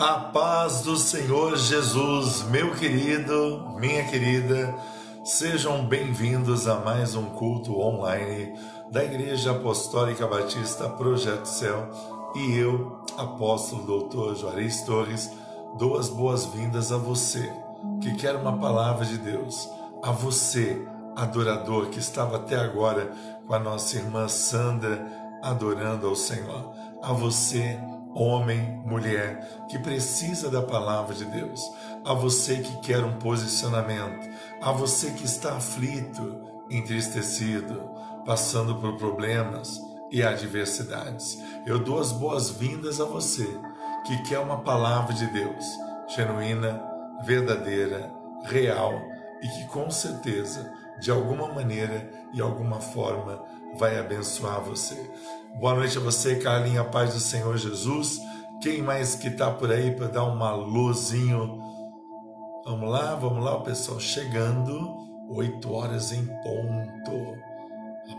A paz do Senhor Jesus, meu querido, minha querida, sejam bem-vindos a mais um culto online da Igreja Apostólica Batista Projeto Céu e eu, apóstolo doutor Juarez Torres, dou as boas-vindas a você que quer uma palavra de Deus, a você, adorador que estava até agora com a nossa irmã Sandra adorando ao Senhor, a você, homem, mulher, que precisa da palavra de Deus, a você que quer um posicionamento, a você que está aflito, entristecido, passando por problemas e adversidades. Eu dou as boas-vindas a você que quer uma palavra de Deus, genuína, verdadeira, real e que com certeza, de alguma maneira e alguma forma, vai abençoar você. Boa noite a você, Carlinha, paz do Senhor Jesus. Quem mais que está por aí para dar uma luzinho? Vamos lá, vamos lá, o pessoal chegando, oito horas em ponto.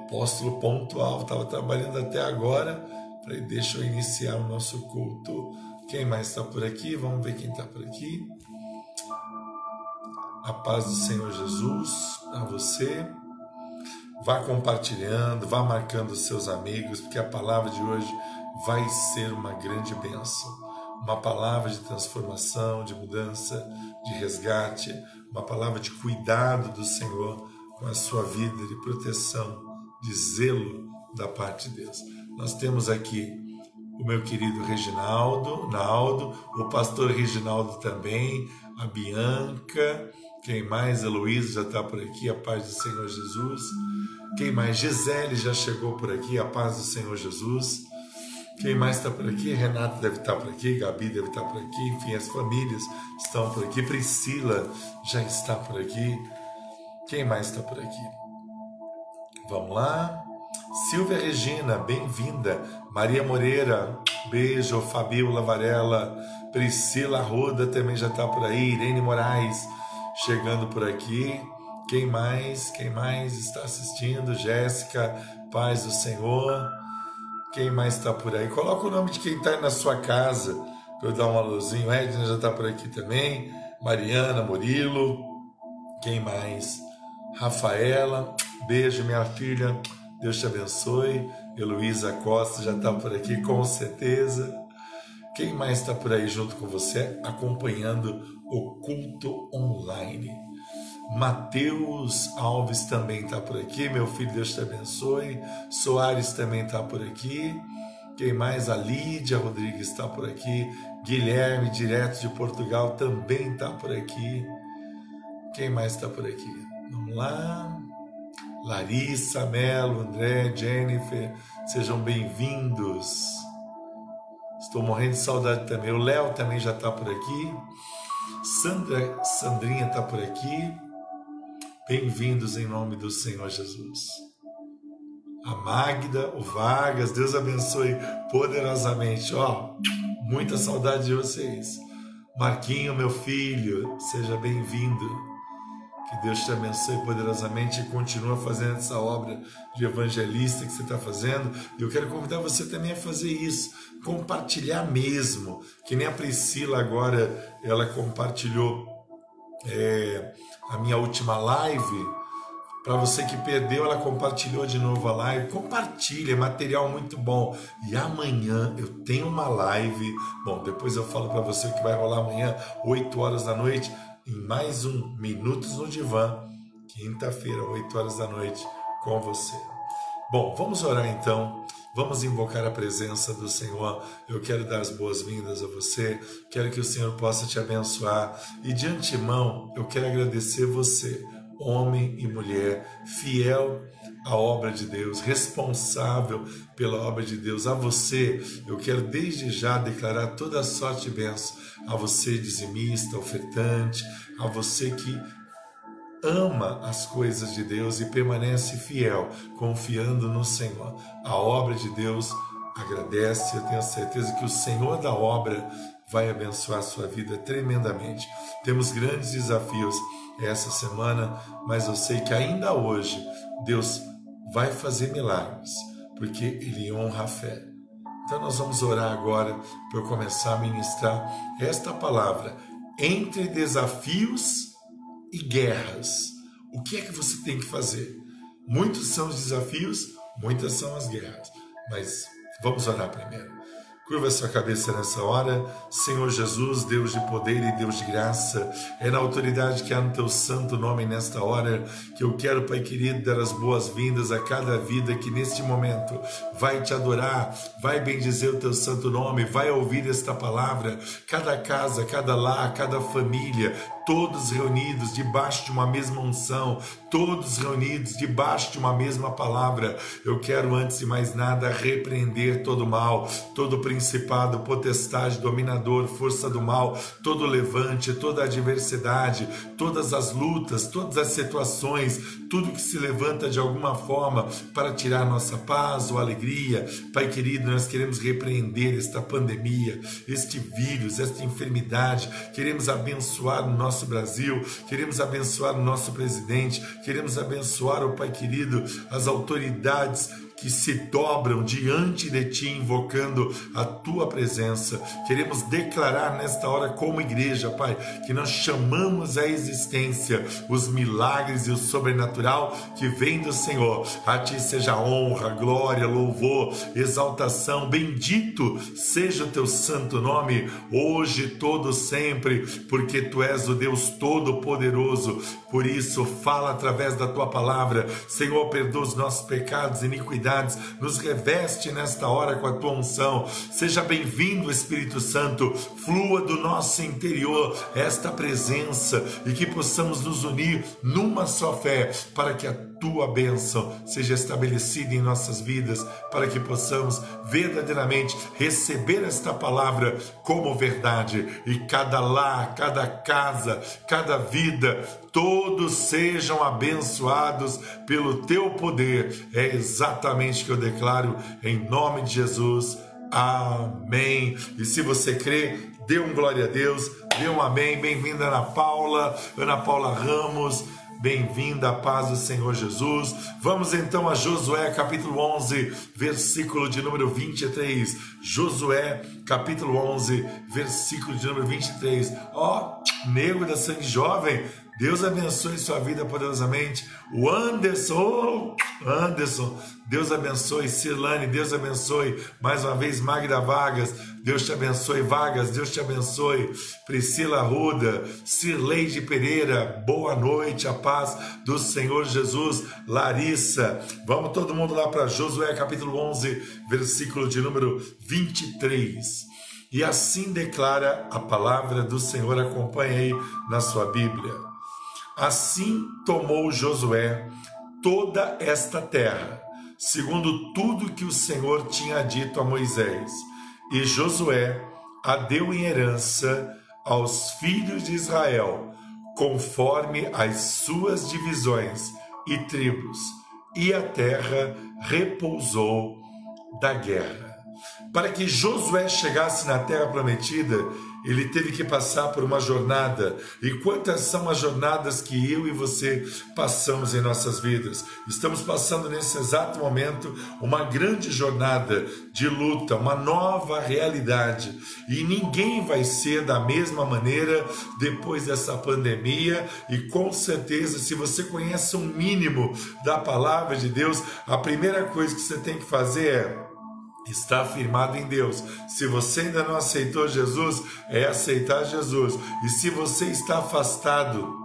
Apóstolo pontual, estava trabalhando até agora. Falei, deixa eu iniciar o nosso culto. Quem mais está por aqui? Vamos ver quem está por aqui. A paz do Senhor Jesus a você. Vá compartilhando, vá marcando seus amigos, porque a palavra de hoje vai ser uma grande bênção. Uma palavra de transformação, de mudança, de resgate, uma palavra de cuidado do Senhor com a sua vida, de proteção, de zelo da parte de Deus. Nós temos aqui o meu querido Reginaldo, Naldo, o pastor Reginaldo também, a Bianca, quem mais? Heloísa já está por aqui, a paz do Senhor Jesus. Quem mais? Gisele já chegou por aqui, a paz do Senhor Jesus. Quem mais está por aqui? Renato deve estar tá por aqui, Gabi deve estar tá por aqui, enfim, as famílias estão por aqui. Priscila já está por aqui. Quem mais está por aqui? Vamos lá. Silvia Regina, bem-vinda. Maria Moreira, beijo. Fabiola Varela, Priscila Roda também já está por aí. Irene Moraes, chegando por aqui. Quem mais? Quem mais está assistindo? Jéssica, paz do Senhor. Quem mais está por aí? Coloca o nome de quem está na sua casa para eu dar uma luzinha. Edna já está por aqui também. Mariana, Murilo. Quem mais? Rafaela. Beijo, minha filha. Deus te abençoe. Heloísa Costa já está por aqui, com certeza. Quem mais está por aí junto com você, acompanhando o culto online? Mateus Alves também está por aqui, meu filho, Deus te abençoe. Soares também está por aqui. Quem mais? A Lídia Rodrigues está por aqui. Guilherme, direto de Portugal, também está por aqui. Quem mais está por aqui? Vamos lá. Larissa, Melo, André, Jennifer, sejam bem-vindos. Estou morrendo de saudade também. O Léo também já está por aqui. Sandra, Sandrinha está por aqui. Bem-vindos em nome do Senhor Jesus. A Magda, o Vargas, Deus abençoe poderosamente. Ó, muita saudade de vocês. Marquinho, meu filho, seja bem-vindo. Que Deus te abençoe poderosamente e continua fazendo essa obra de evangelista que você está fazendo. E eu quero convidar você também a fazer isso, compartilhar mesmo. Que nem a Priscila agora, ela compartilhou é, a minha última live. Para você que perdeu, ela compartilhou de novo a live. Compartilha, é material muito bom. E amanhã eu tenho uma live. Bom, depois eu falo para você o que vai rolar amanhã, 8 horas da noite em mais um Minutos no Divã, quinta-feira, 8 horas da noite, com você. Bom, vamos orar então. Vamos invocar a presença do Senhor. Eu quero dar as boas-vindas a você. Quero que o Senhor possa te abençoar. E de antemão, eu quero agradecer você, homem e mulher, fiel à obra de Deus, responsável pela obra de Deus. A você, eu quero desde já declarar toda a sorte e bênção a você, dizimista, ofertante, a você que ama as coisas de Deus e permanece fiel, confiando no Senhor. A obra de Deus agradece, eu tenho certeza que o Senhor da obra vai abençoar a sua vida tremendamente. Temos grandes desafios essa semana, mas eu sei que ainda hoje Deus vai fazer milagres, porque Ele honra a fé. Então nós vamos orar agora para começar a ministrar esta palavra entre desafios e guerras. O que é que você tem que fazer? Muitos são os desafios, muitas são as guerras. Mas vamos orar primeiro. Curva sua cabeça nessa hora, Senhor Jesus, Deus de poder e Deus de graça. É na autoridade que há no teu santo nome nesta hora que eu quero, Pai querido, dar as boas-vindas a cada vida que neste momento vai te adorar, vai bendizer o teu santo nome, vai ouvir esta palavra. Cada casa, cada lar, cada família, todos reunidos debaixo de uma mesma unção, todos reunidos debaixo de uma mesma palavra. Eu quero, antes de mais nada, repreender todo mal, todo principado, potestade, dominador, força do mal, todo levante, toda adversidade, todas as lutas, todas as situações, tudo que se levanta de alguma forma para tirar nossa paz ou alegria. Pai querido, nós queremos repreender esta pandemia, este vírus, esta enfermidade, queremos abençoar o nosso nosso Brasil, queremos abençoar o nosso presidente, queremos abençoar, o Pai querido, as autoridades que se dobram diante de ti, invocando a tua presença. Queremos declarar nesta hora, como igreja, Pai, que nós chamamos à existência os milagres e o sobrenatural que vem do Senhor. A ti seja honra, glória, louvor, exaltação. Bendito seja o teu santo nome, hoje, todo sempre, porque tu és o Deus Todo-Poderoso. Por isso, fala através da tua palavra. Senhor, perdoa os nossos pecados e iniquidades nos reveste nesta hora com a tua unção. Seja bem-vindo, Espírito Santo, flua do nosso interior esta presença e que possamos nos unir numa só fé para que a tua bênção seja estabelecida em nossas vidas, para que possamos verdadeiramente receber esta palavra como verdade e cada lar, cada casa, cada vida todos sejam abençoados pelo teu poder. É exatamente o que eu declaro em nome de Jesus. Amém. E se você crê, dê um glória a Deus, dê um amém. Bem-vinda Ana Paula, Ana Paula Ramos. Bem-vinda à paz do Senhor Jesus. Vamos então a Josué capítulo 11, versículo de número 23. Josué capítulo 11, versículo de número 23. Ó, oh, nego da sangue jovem, Deus abençoe sua vida poderosamente. O Anderson, Anderson, Deus abençoe. Cirlane, Deus abençoe. Mais uma vez, Magda Vargas, Deus te abençoe. Vargas, Deus te abençoe. Priscila Ruda, Cirleide Pereira, boa noite, a paz do Senhor Jesus. Larissa, vamos todo mundo lá para Josué capítulo 11, versículo de número 23. E assim declara a palavra do Senhor, acompanhe aí na sua Bíblia. Assim tomou Josué toda esta terra, segundo tudo que o Senhor tinha dito a Moisés. E Josué a deu em herança aos filhos de Israel, conforme as suas divisões e tribos, e a terra repousou da guerra. Para que Josué chegasse na terra prometida, ele teve que passar por uma jornada. E quantas são as jornadas que eu e você passamos em nossas vidas? Estamos passando nesse exato momento uma grande jornada de luta, uma nova realidade. E ninguém vai ser da mesma maneira depois dessa pandemia. E com certeza, se você conhece um mínimo da palavra de Deus, a primeira coisa que você tem que fazer é está firmado em Deus. Se você ainda não aceitou Jesus, é aceitar Jesus. E se você está afastado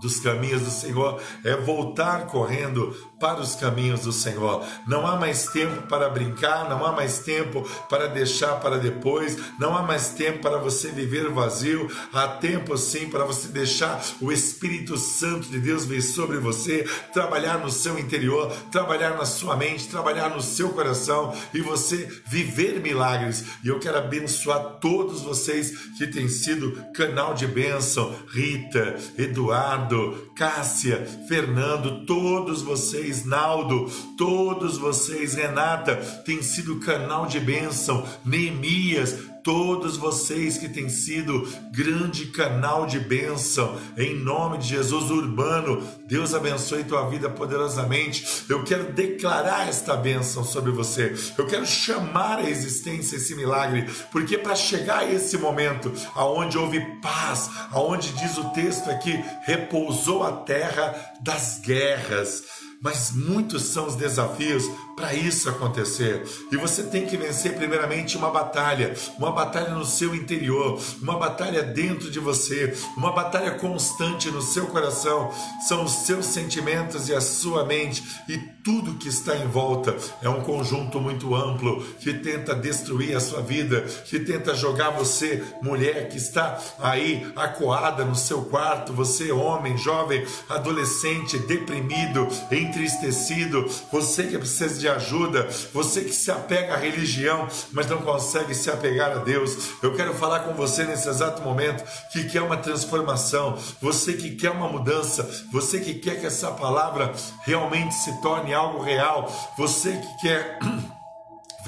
dos caminhos do Senhor, é voltar correndo para os caminhos do Senhor. Não há mais tempo para brincar, não há mais tempo para deixar para depois, não há mais tempo para você viver vazio. Há tempo sim para você deixar o Espírito Santo de Deus vir sobre você, trabalhar no seu interior, trabalhar na sua mente, trabalhar no seu coração e você viver milagres. E eu quero abençoar todos vocês que têm sido canal de bênção, Rita, Eduardo, Cássia, Fernando, todos vocês vocês, Naldo, todos vocês, Renata, tem sido canal de bênção, Neemias, todos vocês que têm sido grande canal de bênção, em nome de Jesus Urbano, Deus abençoe tua vida poderosamente. Eu quero declarar esta bênção sobre você, eu quero chamar a existência esse milagre, porque para chegar a esse momento, aonde houve paz, aonde diz o texto aqui, repousou a terra das guerras mas muitos são os desafios para isso acontecer. E você tem que vencer primeiramente uma batalha, uma batalha no seu interior, uma batalha dentro de você, uma batalha constante no seu coração. São os seus sentimentos e a sua mente e tudo que está em volta. É um conjunto muito amplo que tenta destruir a sua vida, que tenta jogar você, mulher que está aí acuada no seu quarto, você homem, jovem, adolescente, deprimido, entristecido, você que precisa de ajuda, você que se apega à religião, mas não consegue se apegar a Deus. Eu quero falar com você nesse exato momento que quer uma transformação, você que quer uma mudança, você que quer que essa palavra realmente se torne algo real, você que quer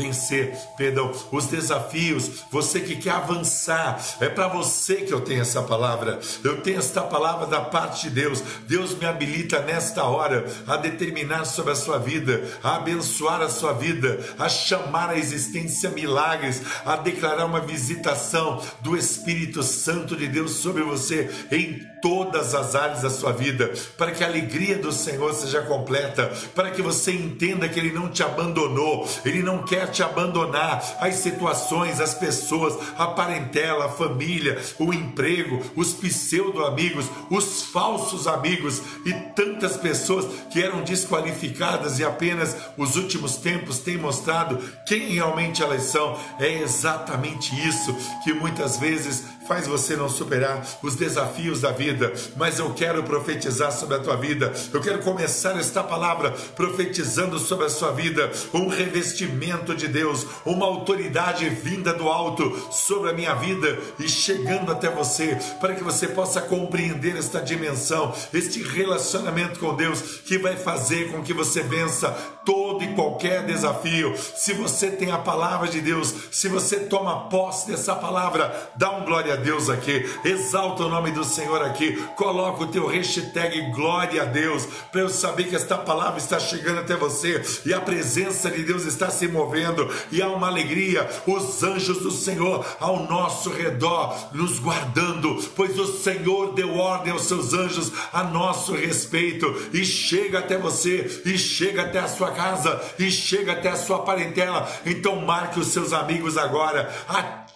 vencer, perdão, os desafios, você que quer avançar, é para você que eu tenho essa palavra. Eu tenho esta palavra da parte de Deus. Deus me habilita nesta hora a determinar sobre a sua vida, a abençoar a sua vida, a chamar a existência milagres, a declarar uma visitação do Espírito Santo de Deus sobre você em todas as áreas da sua vida, para que a alegria do Senhor seja completa, para que você entenda que Ele não te abandonou, Ele não quer te abandonar. As situações, as pessoas, a parentela, a família, o emprego, os pseudo-amigos, os falsos amigos e tantas pessoas que eram desqualificadas e apenas os últimos tempos têm mostrado quem realmente elas são. É exatamente isso que muitas vezes faz você não superar os desafios da vida, mas eu quero profetizar sobre a tua vida. Eu quero começar esta palavra profetizando sobre a sua vida um revestimento de Deus, uma autoridade vinda do alto sobre a minha vida e chegando até você, para que você possa compreender esta dimensão, este relacionamento com Deus que vai fazer com que você vença todo e qualquer desafio. Se você tem a palavra de Deus, se você toma posse dessa palavra, dá um glória a Deus aqui, exalta o nome do Senhor aqui, coloca o teu hashtag glória a Deus, para eu saber que esta palavra está chegando até você e a presença de Deus está se movendo e há uma alegria, os anjos do Senhor ao nosso redor, nos guardando, pois o Senhor deu ordem aos seus anjos a nosso respeito e chega até você, e chega até a sua casa, e chega até a sua parentela. Então marque os seus amigos agora,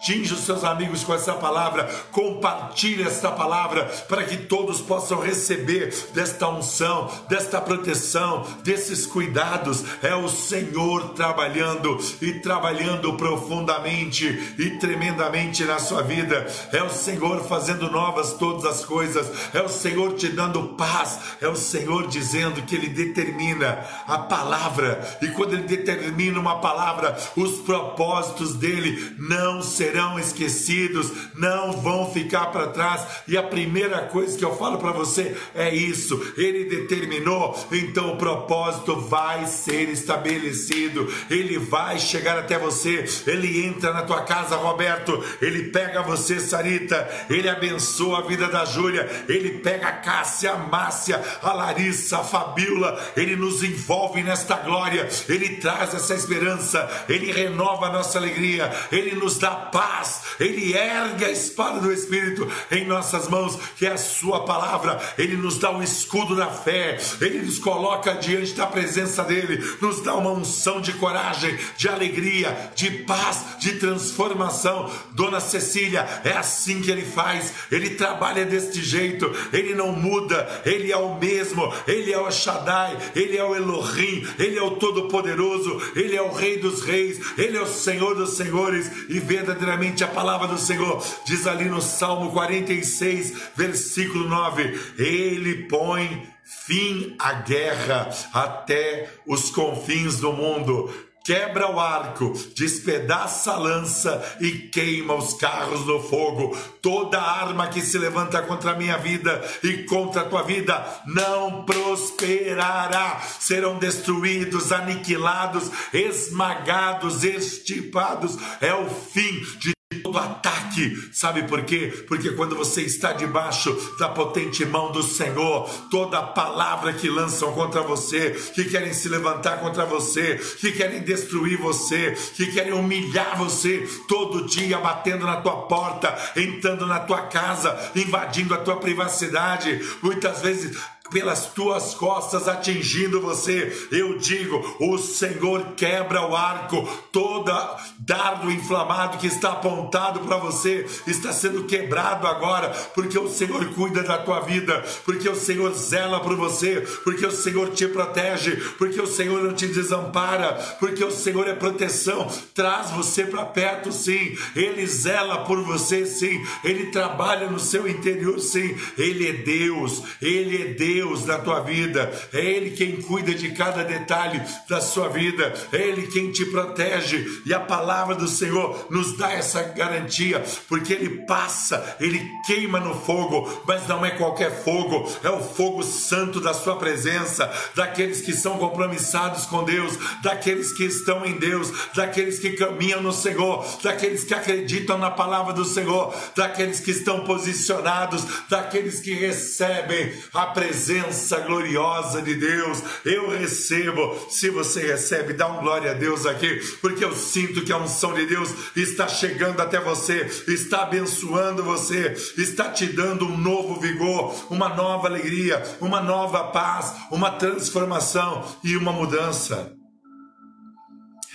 atinja os seus amigos com essa palavra, compartilhe esta palavra para que todos possam receber desta unção, desta proteção, desses cuidados. É o Senhor trabalhando e trabalhando profundamente e tremendamente na sua vida. É o Senhor fazendo novas todas as coisas. É o Senhor te dando paz. É o Senhor dizendo que Ele determina a palavra. E quando Ele determina uma palavra, os propósitos dele não serão serão esquecidos, não vão ficar para trás. E a primeira coisa que eu falo para você é isso: ele determinou, então o propósito vai ser estabelecido, ele vai chegar até você, ele entra na tua casa, Roberto, ele pega você, Sarita, ele abençoa a vida da Júlia, ele pega a Cássia, a Márcia, a Larissa, a Fabiola, ele nos envolve nesta glória, ele traz essa esperança, ele renova a nossa alegria, ele nos dá paz. Ele ergue a espada do Espírito em nossas mãos, que é a Sua palavra, Ele nos dá um escudo da fé, Ele nos coloca diante da presença dEle, nos dá uma unção de coragem, de alegria, de paz, de transformação. Dona Cecília, é assim que Ele faz, Ele trabalha deste jeito, Ele não muda, Ele é o mesmo, Ele é o Shaddai, Ele é o Elohim, Ele é o Todo-Poderoso, Ele é o Rei dos Reis, Ele é o Senhor dos Senhores. E verdadeiramente verdadeiramente a palavra do Senhor. Diz ali no Salmo 46, versículo 9: Ele põe fim à guerra até os confins do mundo. Quebra o arco, despedaça a lança e queima os carros no fogo. Toda arma que se levanta contra a minha vida e contra a tua vida não prosperará. Serão destruídos, aniquilados, esmagados, estipados. É o fim de todo ataque. Sabe por quê? Porque quando você está debaixo da potente mão do Senhor, toda palavra que lançam contra você, que querem se levantar contra você, que querem destruir você, que querem humilhar você, todo dia batendo na tua porta, entrando na tua casa, invadindo a tua privacidade, muitas vezes pelas tuas costas atingindo você. Eu digo: o Senhor quebra o arco, toda dardo inflamado que está apontado para você está sendo quebrado agora, porque o Senhor cuida da tua vida, porque o Senhor zela por você, porque o Senhor te protege, porque o Senhor não te desampara, porque o Senhor é proteção, traz você para perto, sim. Ele zela por você, sim. Ele trabalha no seu interior, sim. Ele é Deus, ele é Deus. Deus na tua vida, é Ele quem cuida de cada detalhe da sua vida, é Ele quem te protege, e a palavra do Senhor nos dá essa garantia, porque Ele passa, Ele queima no fogo, mas não é qualquer fogo, é o fogo santo da Sua presença, daqueles que são compromissados com Deus, daqueles que estão em Deus, daqueles que caminham no Senhor, daqueles que acreditam na palavra do Senhor, daqueles que estão posicionados, daqueles que recebem a presença presença gloriosa de Deus. Eu recebo. Se você recebe, dá um glória a Deus aqui, porque eu sinto que a unção de Deus está chegando até você, está abençoando você, está te dando um novo vigor, uma nova alegria, uma nova paz, uma transformação e uma mudança.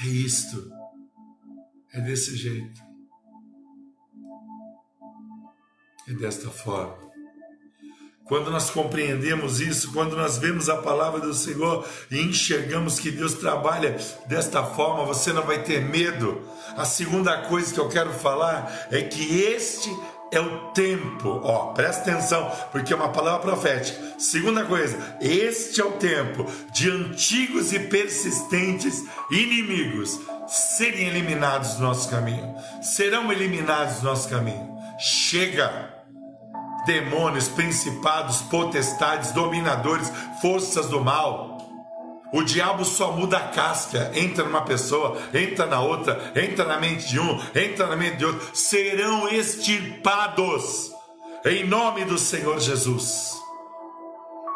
É isto. É desse jeito. É desta forma. Quando nós compreendemos isso, quando nós vemos a palavra do Senhor e enxergamos que Deus trabalha desta forma, você não vai ter medo. A segunda coisa que eu quero falar é que este é o tempo, ó, presta atenção, porque é uma palavra profética. Segunda coisa, este é o tempo de antigos e persistentes inimigos serem eliminados do nosso caminho, serão eliminados do nosso caminho. Chega! Demônios, principados, potestades, dominadores, forças do mal. O diabo só muda a casca, entra numa pessoa, entra na outra, entra na mente de um, entra na mente de outro, serão extirpados em nome do Senhor Jesus.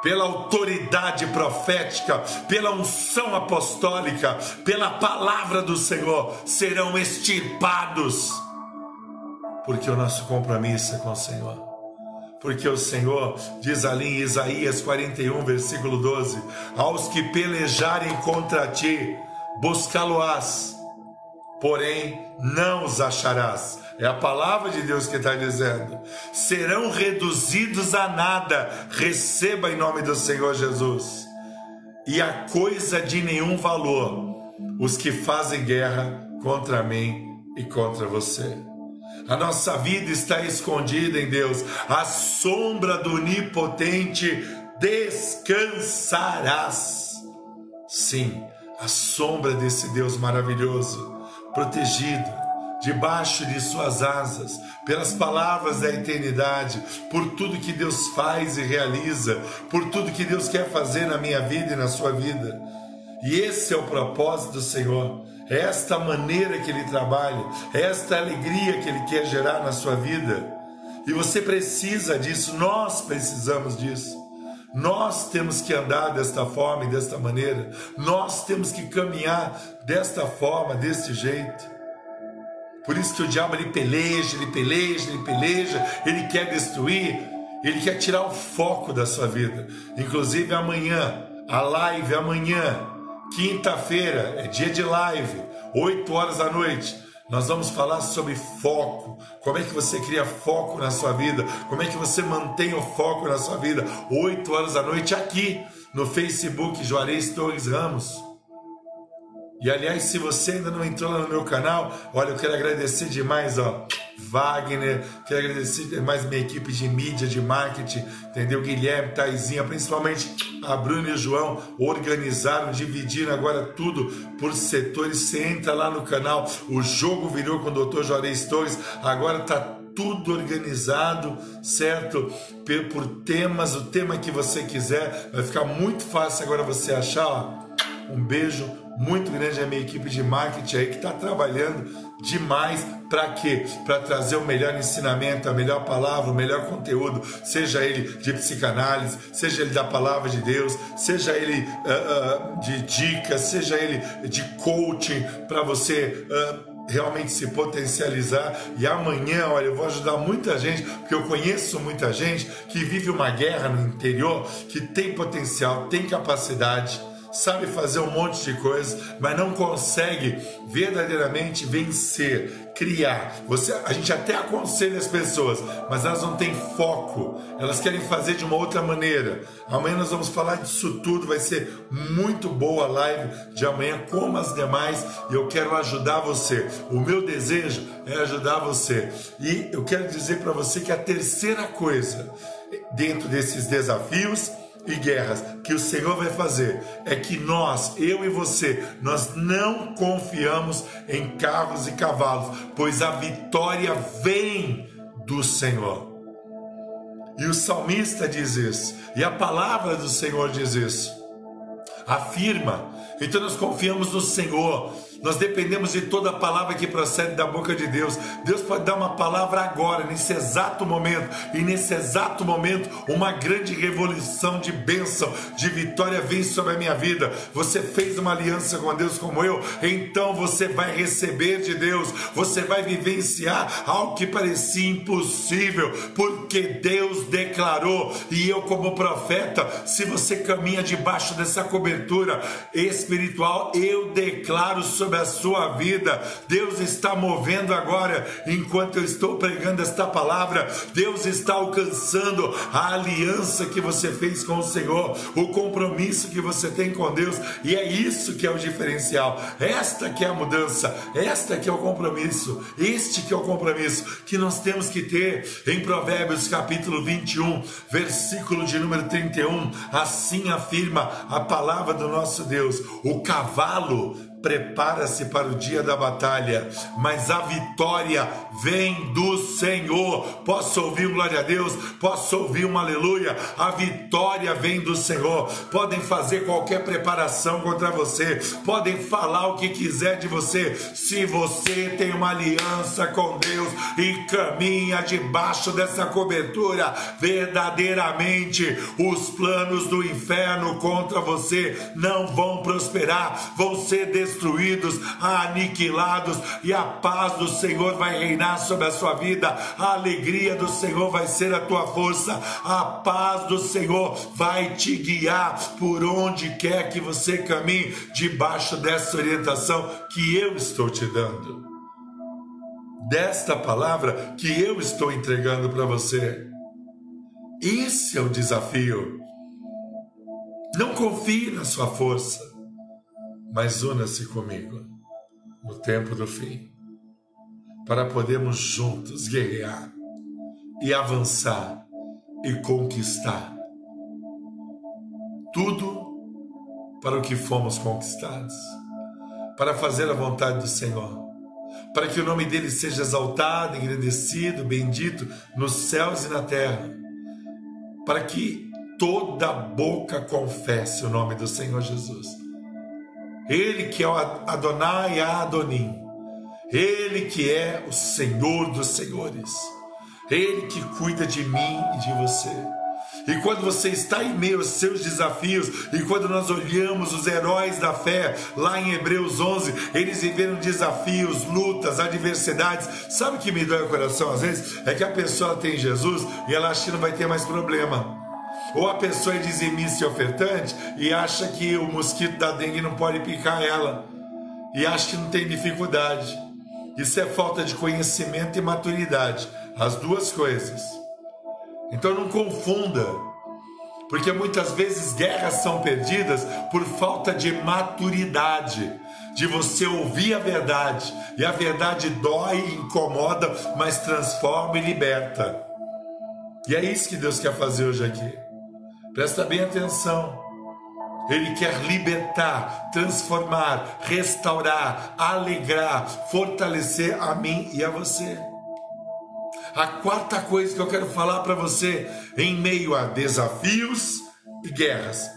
Pela autoridade profética, pela unção apostólica, pela palavra do Senhor, serão extirpados, porque o nosso compromisso é com o Senhor porque o Senhor diz ali em Isaías 41, versículo 12: Aos que pelejarem contra ti, buscá-lo-ás, porém não os acharás. É a palavra de Deus que está dizendo. Serão reduzidos a nada, receba em nome do Senhor Jesus. E a coisa de nenhum valor, os que fazem guerra contra mim e contra você. A nossa vida está escondida em Deus. A sombra do Onipotente descansarás. Sim, a sombra desse Deus maravilhoso, protegido, debaixo de suas asas, pelas palavras da eternidade, por tudo que Deus faz e realiza, por tudo que Deus quer fazer na minha vida e na sua vida. E esse é o propósito do Senhor é esta maneira que Ele trabalha, é esta alegria que Ele quer gerar na sua vida. E você precisa disso, nós precisamos disso. Nós temos que andar desta forma e desta maneira, nós temos que caminhar desta forma, deste jeito. Por isso que o diabo ele peleja, ele peleja, ele peleja, ele quer destruir, ele quer tirar o foco da sua vida. Inclusive amanhã, a live amanhã, Quinta-feira é dia de live, 8 horas da noite. Nós vamos falar sobre foco. Como é que você cria foco na sua vida? Como é que você mantém o foco na sua vida? 8 horas da noite aqui no Facebook Juarez Torres Ramos. E aliás, se você ainda não entrou lá no meu canal, olha, eu quero agradecer demais, ó Wagner, quero agradecer mais minha equipe de mídia, de marketing, entendeu? Guilherme, Taizinha, principalmente a Bruna e o João organizaram, dividiram agora tudo por setores. Você entra lá no canal, o jogo virou com o Dr. Juarez Torres, agora tá tudo organizado, certo? Por temas, o tema que você quiser, vai ficar muito fácil agora você achar. Ó. Um beijo muito grande à minha equipe de marketing aí que está trabalhando demais para quê? Para trazer o melhor ensinamento, a melhor palavra, o melhor conteúdo, seja ele de psicanálise, seja ele da palavra de Deus, seja ele uh, uh, de dicas, seja ele de coaching para você. Uh, realmente se potencializar e amanhã, olha, eu vou ajudar muita gente, porque eu conheço muita gente que vive uma guerra no interior, que tem potencial, tem capacidade, sabe fazer um monte de coisas, mas não consegue verdadeiramente vencer, criar. Você, a gente até aconselha as pessoas, mas elas não têm foco. Elas querem fazer de uma outra maneira. Amanhã nós vamos falar disso tudo. Vai ser muito boa a live de amanhã, como as demais. E eu quero ajudar você. O meu desejo é ajudar você. E eu quero dizer para você que a terceira coisa dentro desses desafios e guerras que o Senhor vai fazer é que nós, eu e você, nós não confiamos em carros e cavalos, pois a vitória vem do Senhor. E o salmista diz isso, e a palavra do Senhor diz isso. Afirma. Então nós confiamos no Senhor, nós dependemos de toda palavra que procede da boca de Deus. Deus pode dar uma palavra agora, nesse exato momento, e nesse exato momento, uma grande revolução de bênção, de vitória vem sobre a minha vida. Você fez uma aliança com Deus como eu, então você vai receber de Deus, você vai vivenciar algo que parecia impossível, porque Deus declarou, e eu, como profeta, se você caminha debaixo dessa cobertura espiritual, eu declaro sobre sobre a sua vida. Deus está movendo agora, enquanto eu estou pregando esta palavra. Deus está alcançando a aliança que você fez com o Senhor, o compromisso que você tem com Deus, e é isso que é o diferencial. Esta que é a mudança, esta que é o compromisso, este que é o compromisso que nós temos que ter em Provérbios capítulo 21, versículo de número 31. Assim afirma a palavra do nosso Deus: o cavalo prepara-se para o dia da batalha, mas a vitória vem do Senhor. Posso ouvir um glória a Deus? Posso ouvir um aleluia? A vitória vem do Senhor. Podem fazer qualquer preparação contra você, podem falar o que quiser de você. Se você tem uma aliança com Deus e caminha debaixo dessa cobertura, verdadeiramente os planos do inferno contra você não vão prosperar, vão ser destruídos destruídos, aniquilados, e a paz do Senhor vai reinar sobre a sua vida, a alegria do Senhor vai ser a tua força, a paz do Senhor vai te guiar por onde quer que você caminhe, debaixo dessa orientação que eu estou te dando. Desta palavra que eu estou entregando para você. Esse é o desafio. Não confie na sua força mas una-se comigo no tempo do fim, para podermos juntos guerrear e avançar e conquistar tudo para o que fomos conquistados, para fazer a vontade do Senhor, para que o nome dele seja exaltado, engrandecido, bendito nos céus e na terra, para que toda boca confesse o nome do Senhor Jesus ele que é o Adonai Adonim. Ele que é o Senhor dos Senhores. Ele que cuida de mim e de você. E quando você está em meio aos seus desafios, e quando nós olhamos os heróis da fé, lá em Hebreus 11, eles viveram desafios, lutas, adversidades. Sabe o que me dói o coração às vezes? É que a pessoa tem Jesus e ela acha que não vai ter mais problema. Ou a pessoa é dizimista e ofertante e acha que o mosquito da dengue não pode picar ela. E acha que não tem dificuldade. Isso é falta de conhecimento e maturidade. As duas coisas. Então não confunda. Porque muitas vezes guerras são perdidas por falta de maturidade, de você ouvir a verdade. E a verdade dói, incomoda, mas transforma e liberta. E é isso que Deus quer fazer hoje aqui. Presta bem atenção. Ele quer libertar, transformar, restaurar, alegrar, fortalecer a mim e a você. A quarta coisa que eu quero falar para você em meio a desafios e guerras.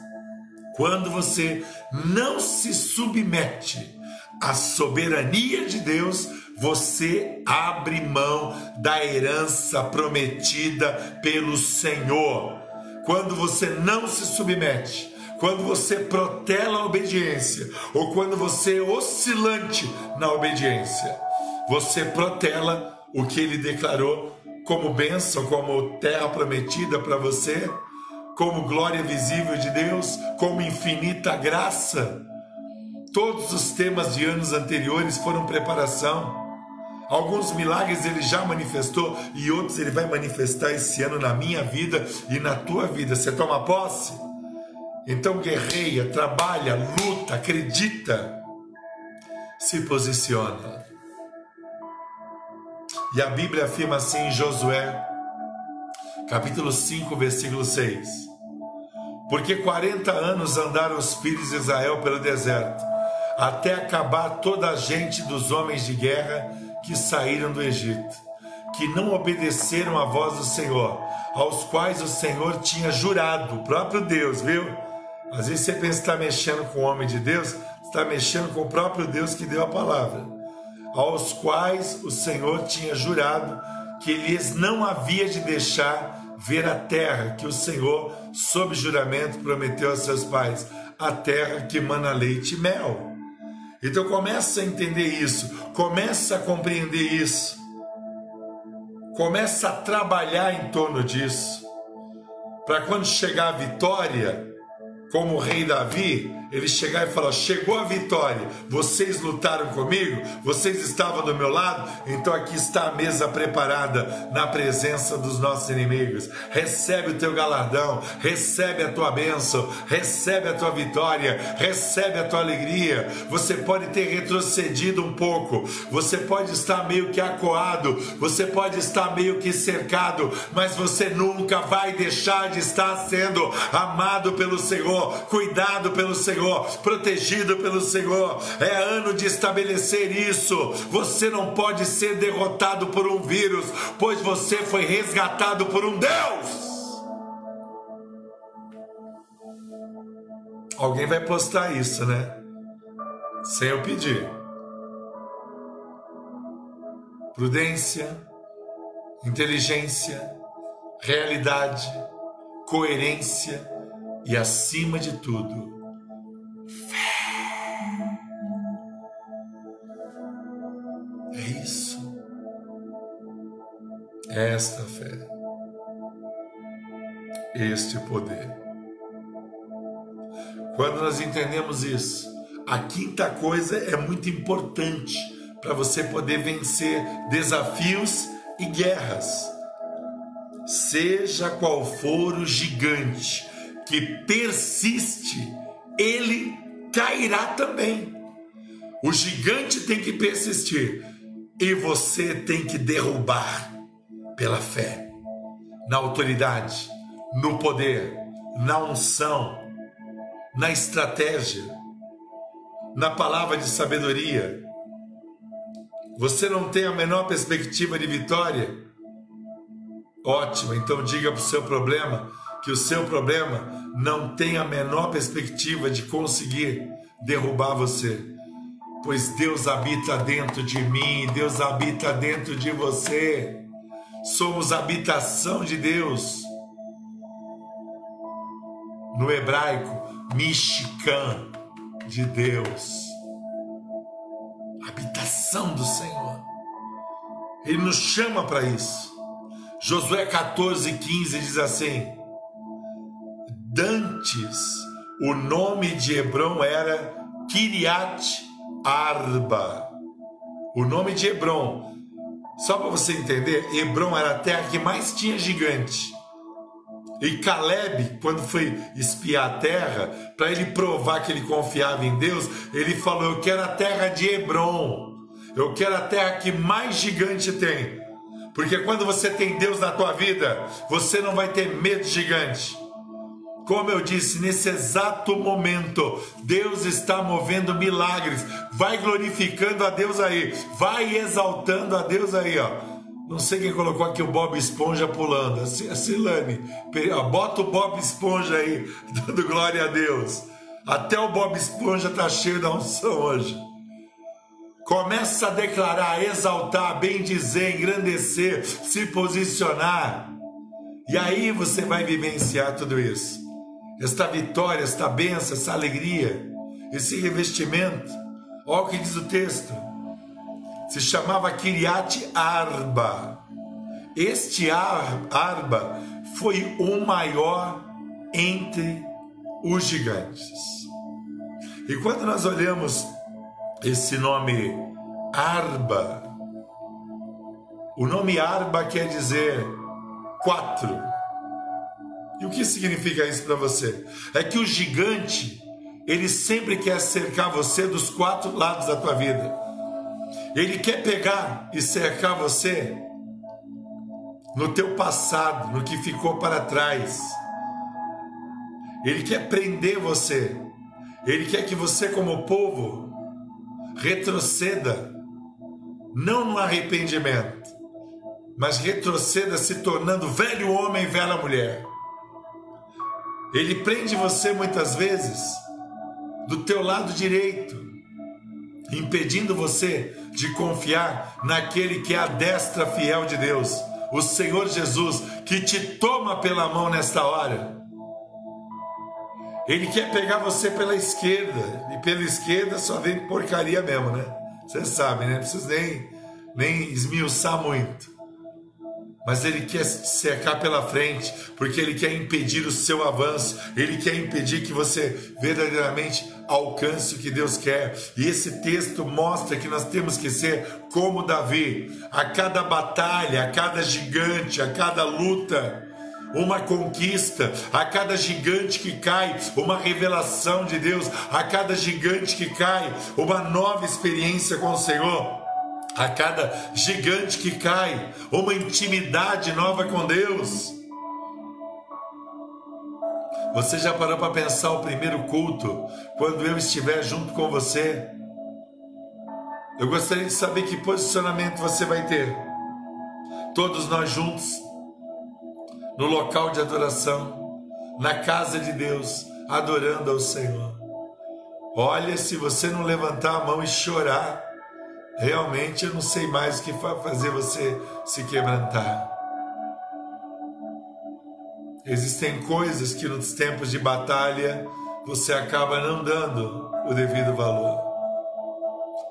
Quando você não se submete à soberania de Deus, você abre mão da herança prometida pelo Senhor. Quando você não se submete, quando você protela a obediência, ou quando você é oscilante na obediência, você protela o que ele declarou como bênção, como terra prometida para você, como glória visível de Deus, como infinita graça. Todos os temas de anos anteriores foram preparação. Alguns milagres ele já manifestou e outros ele vai manifestar esse ano na minha vida e na tua vida. Você toma posse? Então guerreia, trabalha, luta, acredita, se posiciona. E a Bíblia afirma assim em Josué, capítulo 5, versículo 6. Porque 40 anos andaram os filhos de Israel pelo deserto, até acabar toda a gente dos homens de guerra que saíram do Egito, que não obedeceram à voz do Senhor, aos quais o Senhor tinha jurado, o próprio Deus, viu? Às vezes você pensa que está mexendo com o homem de Deus, está mexendo com o próprio Deus que deu a palavra, aos quais o Senhor tinha jurado que lhes não havia de deixar ver a terra que o Senhor, sob juramento, prometeu a seus pais, a terra que mana leite e mel. Então começa a entender isso, começa a compreender isso, começa a trabalhar em torno disso, para quando chegar a vitória, como o rei Davi, ele chegar e falar: chegou a vitória, vocês lutaram comigo, vocês estavam do meu lado, então aqui está a mesa preparada na presença dos nossos inimigos. Recebe o teu galardão, recebe a tua bênção, recebe a tua vitória, recebe a tua alegria. Você pode ter retrocedido um pouco, você pode estar meio que acuado, você pode estar meio que cercado, mas você nunca vai deixar de estar sendo amado pelo Senhor, cuidado pelo Senhor Senhor, protegido pelo Senhor. É ano de estabelecer isso. Você não pode ser derrotado por um vírus, pois você foi resgatado por um Deus. Alguém vai postar isso, né? Sem eu pedir. Prudência, inteligência, realidade, coerência e, acima de tudo, É isso. Esta fé. Este poder. Quando nós entendemos isso, a quinta coisa é muito importante para você poder vencer desafios e guerras. Seja qual for o gigante que persiste, ele cairá também. O gigante tem que persistir e você tem que derrubar pela fé, na autoridade, no poder, na unção, na estratégia, na palavra de sabedoria. Você não tem a menor perspectiva de vitória? Ótimo, então diga para o seu problema que o seu problema não tem a menor perspectiva de conseguir derrubar você pois Deus habita dentro de mim, Deus habita dentro de você. Somos habitação de Deus. No hebraico, Mishkan, de Deus. Habitação do Senhor. Ele nos chama para isso. Josué 14, 15 diz assim: Dantes, o nome de Hebron era Kiriat Arba. O nome de Hebron, só para você entender, Hebron era a terra que mais tinha gigante. E Caleb, quando foi espiar a terra, para ele provar que ele confiava em Deus, ele falou: Eu quero a terra de Hebron, eu quero a terra que mais gigante tem. Porque quando você tem Deus na tua vida, você não vai ter medo gigante. Como eu disse, nesse exato momento, Deus está movendo milagres. Vai glorificando a Deus aí, vai exaltando a Deus aí, ó. Não sei quem colocou aqui o Bob Esponja pulando. A Silane, bota o Bob Esponja aí, dando glória a Deus. Até o Bob Esponja está cheio da unção hoje. Começa a declarar, exaltar, bendizer, engrandecer, se posicionar. E aí você vai vivenciar tudo isso. Esta vitória, esta benção, essa alegria, esse revestimento. Olha o que diz o texto se chamava Kiriat Arba. Este Arba foi o maior entre os gigantes. E quando nós olhamos esse nome Arba, o nome Arba quer dizer quatro. E o que significa isso para você? É que o gigante, ele sempre quer cercar você dos quatro lados da tua vida. Ele quer pegar e cercar você no teu passado, no que ficou para trás. Ele quer prender você. Ele quer que você, como povo, retroceda, não no arrependimento, mas retroceda se tornando velho homem e velha mulher. Ele prende você muitas vezes do teu lado direito, impedindo você de confiar naquele que é a destra fiel de Deus, o Senhor Jesus, que te toma pela mão nesta hora. Ele quer pegar você pela esquerda, e pela esquerda só vem porcaria mesmo, né? Você sabe, né? Não precisa nem, nem esmiuçar muito mas ele quer cercar pela frente, porque ele quer impedir o seu avanço, ele quer impedir que você verdadeiramente alcance o que Deus quer. E esse texto mostra que nós temos que ser como Davi, a cada batalha, a cada gigante, a cada luta, uma conquista, a cada gigante que cai, uma revelação de Deus, a cada gigante que cai, uma nova experiência com o Senhor a cada gigante que cai, uma intimidade nova com Deus. Você já parou para pensar o primeiro culto, quando eu estiver junto com você? Eu gostaria de saber que posicionamento você vai ter. Todos nós juntos, no local de adoração, na casa de Deus, adorando ao Senhor. Olha, se você não levantar a mão e chorar, Realmente eu não sei mais o que fazer você se quebrantar. Existem coisas que nos tempos de batalha você acaba não dando o devido valor.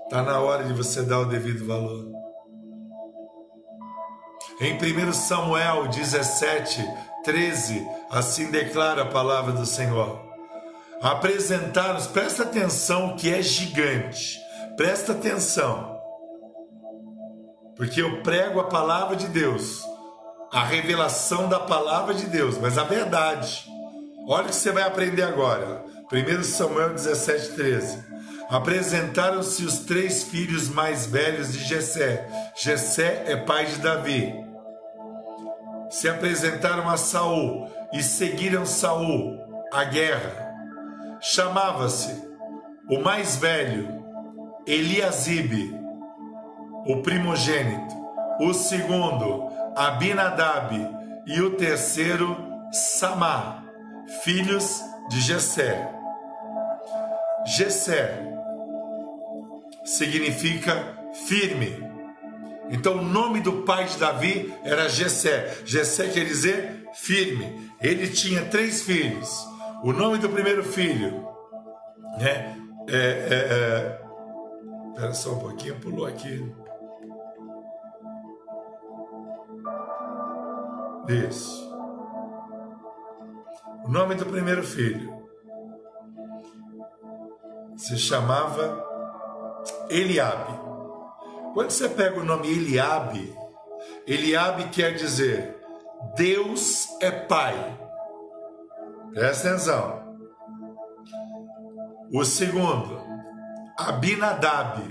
Está na hora de você dar o devido valor. Em 1 Samuel 17, 13, assim declara a palavra do Senhor. Apresentaram, presta atenção que é gigante, presta atenção porque eu prego a palavra de Deus, a revelação da palavra de Deus, mas a verdade. Olha o que você vai aprender agora. 1 Samuel 17, 13. Apresentaram-se os três filhos mais velhos de Jessé. Jessé é pai de Davi. Se apresentaram a Saul e seguiram Saul à guerra. Chamava-se o mais velho Eliasibe o primogênito, o segundo, Abinadab, e o terceiro, Samá, filhos de Jessé. Jessé significa firme. Então o nome do pai de Davi era Jessé. Jessé quer dizer firme. Ele tinha três filhos. O nome do primeiro filho né, é, é, é, Espera só um pouquinho, pulou aqui. Isso. O nome do primeiro filho se chamava Eliabe. Quando você pega o nome Eliabe, Eliabe quer dizer Deus é Pai. Presta atenção. O segundo, Abinadab.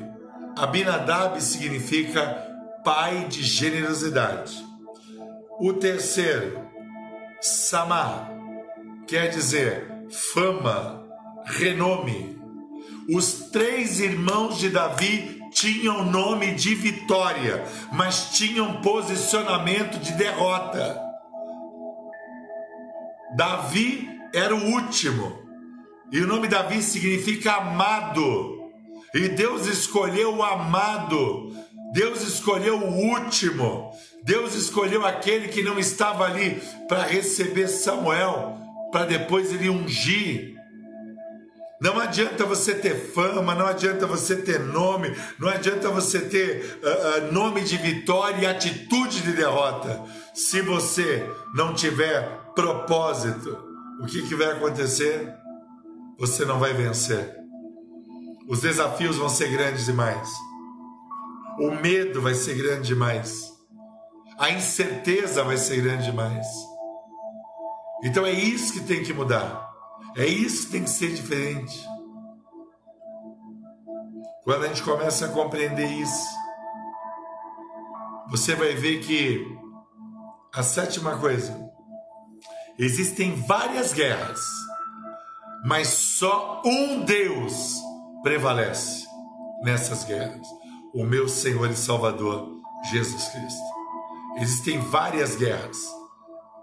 Abinadab significa pai de generosidade. O terceiro, Samar, quer dizer fama, renome. Os três irmãos de Davi tinham nome de vitória, mas tinham posicionamento de derrota. Davi era o último, e o nome Davi significa amado. E Deus escolheu o amado, Deus escolheu o último, Deus escolheu aquele que não estava ali para receber Samuel, para depois ele ungir. Não adianta você ter fama, não adianta você ter nome, não adianta você ter uh, uh, nome de vitória e atitude de derrota. Se você não tiver propósito, o que, que vai acontecer? Você não vai vencer. Os desafios vão ser grandes demais. O medo vai ser grande demais. A incerteza vai ser grande demais. Então é isso que tem que mudar. É isso que tem que ser diferente. Quando a gente começa a compreender isso, você vai ver que a sétima coisa, existem várias guerras, mas só um Deus prevalece nessas guerras: o meu Senhor e Salvador, Jesus Cristo. Existem várias guerras.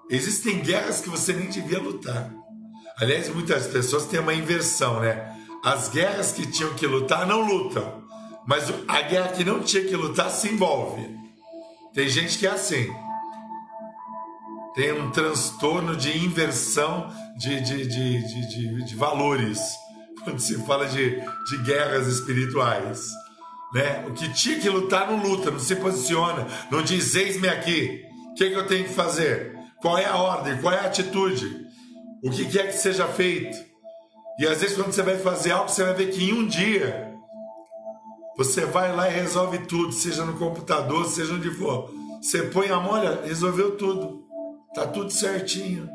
Existem guerras que você nem devia lutar. Aliás, muitas pessoas têm uma inversão, né? As guerras que tinham que lutar não lutam, mas a guerra que não tinha que lutar se envolve. Tem gente que é assim. Tem um transtorno de inversão de, de, de, de, de, valores quando se fala de, de guerras espirituais. Né? O que tinha que lutar não luta, não se posiciona, não diz eis-me aqui. O que, é que eu tenho que fazer? Qual é a ordem? Qual é a atitude? o que quer que seja feito. E às vezes, quando você vai fazer algo, você vai ver que em um dia você vai lá e resolve tudo, seja no computador, seja onde for. Você põe a mão, olha, resolveu tudo, tá tudo certinho.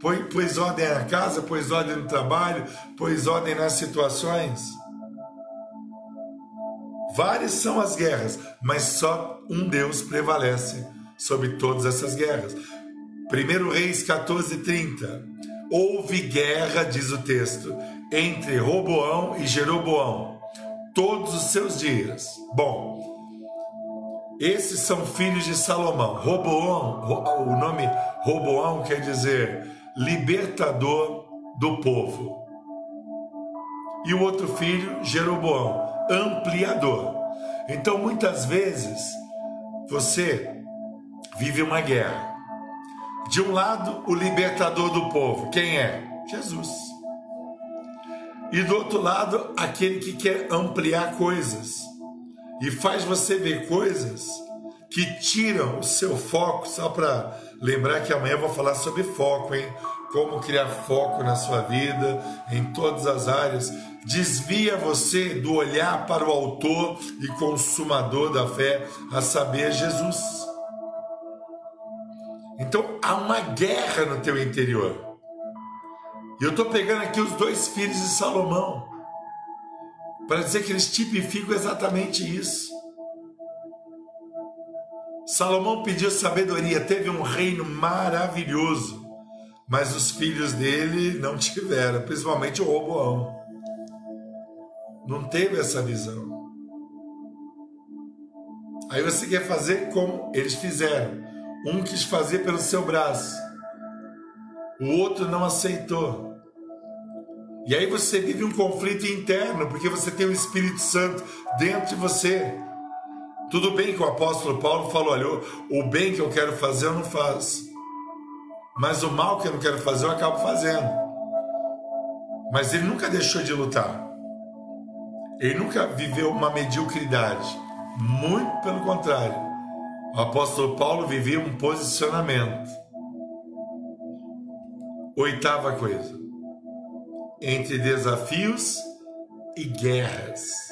Põe, pôs ordem na casa, pôs ordem no trabalho, pôs ordem nas situações. Várias são as guerras, mas só um Deus prevalece sobre todas essas guerras. 1 Reis 14:30. Houve guerra, diz o texto, entre Roboão e Jeroboão, todos os seus dias. Bom, esses são filhos de Salomão. Roboão, o nome Roboão quer dizer libertador do povo. E o outro filho, Jeroboão, ampliador. Então, muitas vezes, você vive uma guerra. De um lado, o libertador do povo. Quem é? Jesus. E do outro lado, aquele que quer ampliar coisas e faz você ver coisas que tiram o seu foco. Só para lembrar que amanhã eu vou falar sobre foco, hein? Como criar foco na sua vida, em todas as áreas. Desvia você do olhar para o Autor e Consumador da fé, a saber, Jesus. Então há uma guerra no teu interior. E eu estou pegando aqui os dois filhos de Salomão para dizer que eles tipificam exatamente isso. Salomão pediu sabedoria, teve um reino maravilhoso, mas os filhos dele não tiveram, principalmente o Roboão. Não teve essa visão. Aí você quer fazer como eles fizeram. Um quis fazer pelo seu braço, o outro não aceitou. E aí você vive um conflito interno, porque você tem o Espírito Santo dentro de você. Tudo bem que o apóstolo Paulo falou: olha, o bem que eu quero fazer eu não faço, mas o mal que eu não quero fazer eu acabo fazendo. Mas ele nunca deixou de lutar, ele nunca viveu uma mediocridade, muito pelo contrário. O apóstolo Paulo vivia um posicionamento. Oitava coisa: entre desafios e guerras.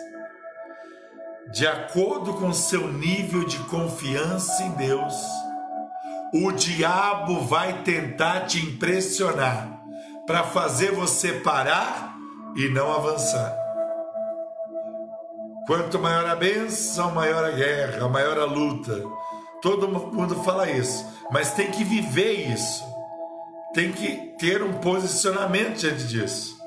De acordo com seu nível de confiança em Deus, o diabo vai tentar te impressionar, para fazer você parar e não avançar. Quanto maior a bênção, maior a guerra, maior a luta. Todo mundo fala isso, mas tem que viver isso. Tem que ter um posicionamento diante disso.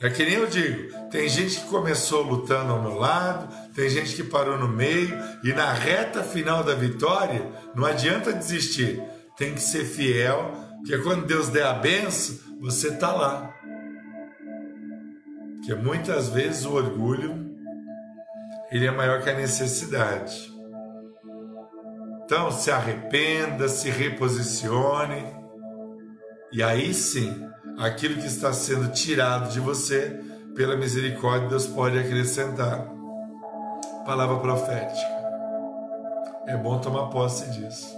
É que nem eu digo, tem gente que começou lutando ao meu lado, tem gente que parou no meio e na reta final da vitória não adianta desistir, tem que ser fiel, porque quando Deus der a benção, você está lá. Porque muitas vezes o orgulho ele é maior que a necessidade. Então se arrependa, se reposicione e aí sim aquilo que está sendo tirado de você, pela misericórdia, Deus pode acrescentar. Palavra profética. É bom tomar posse disso.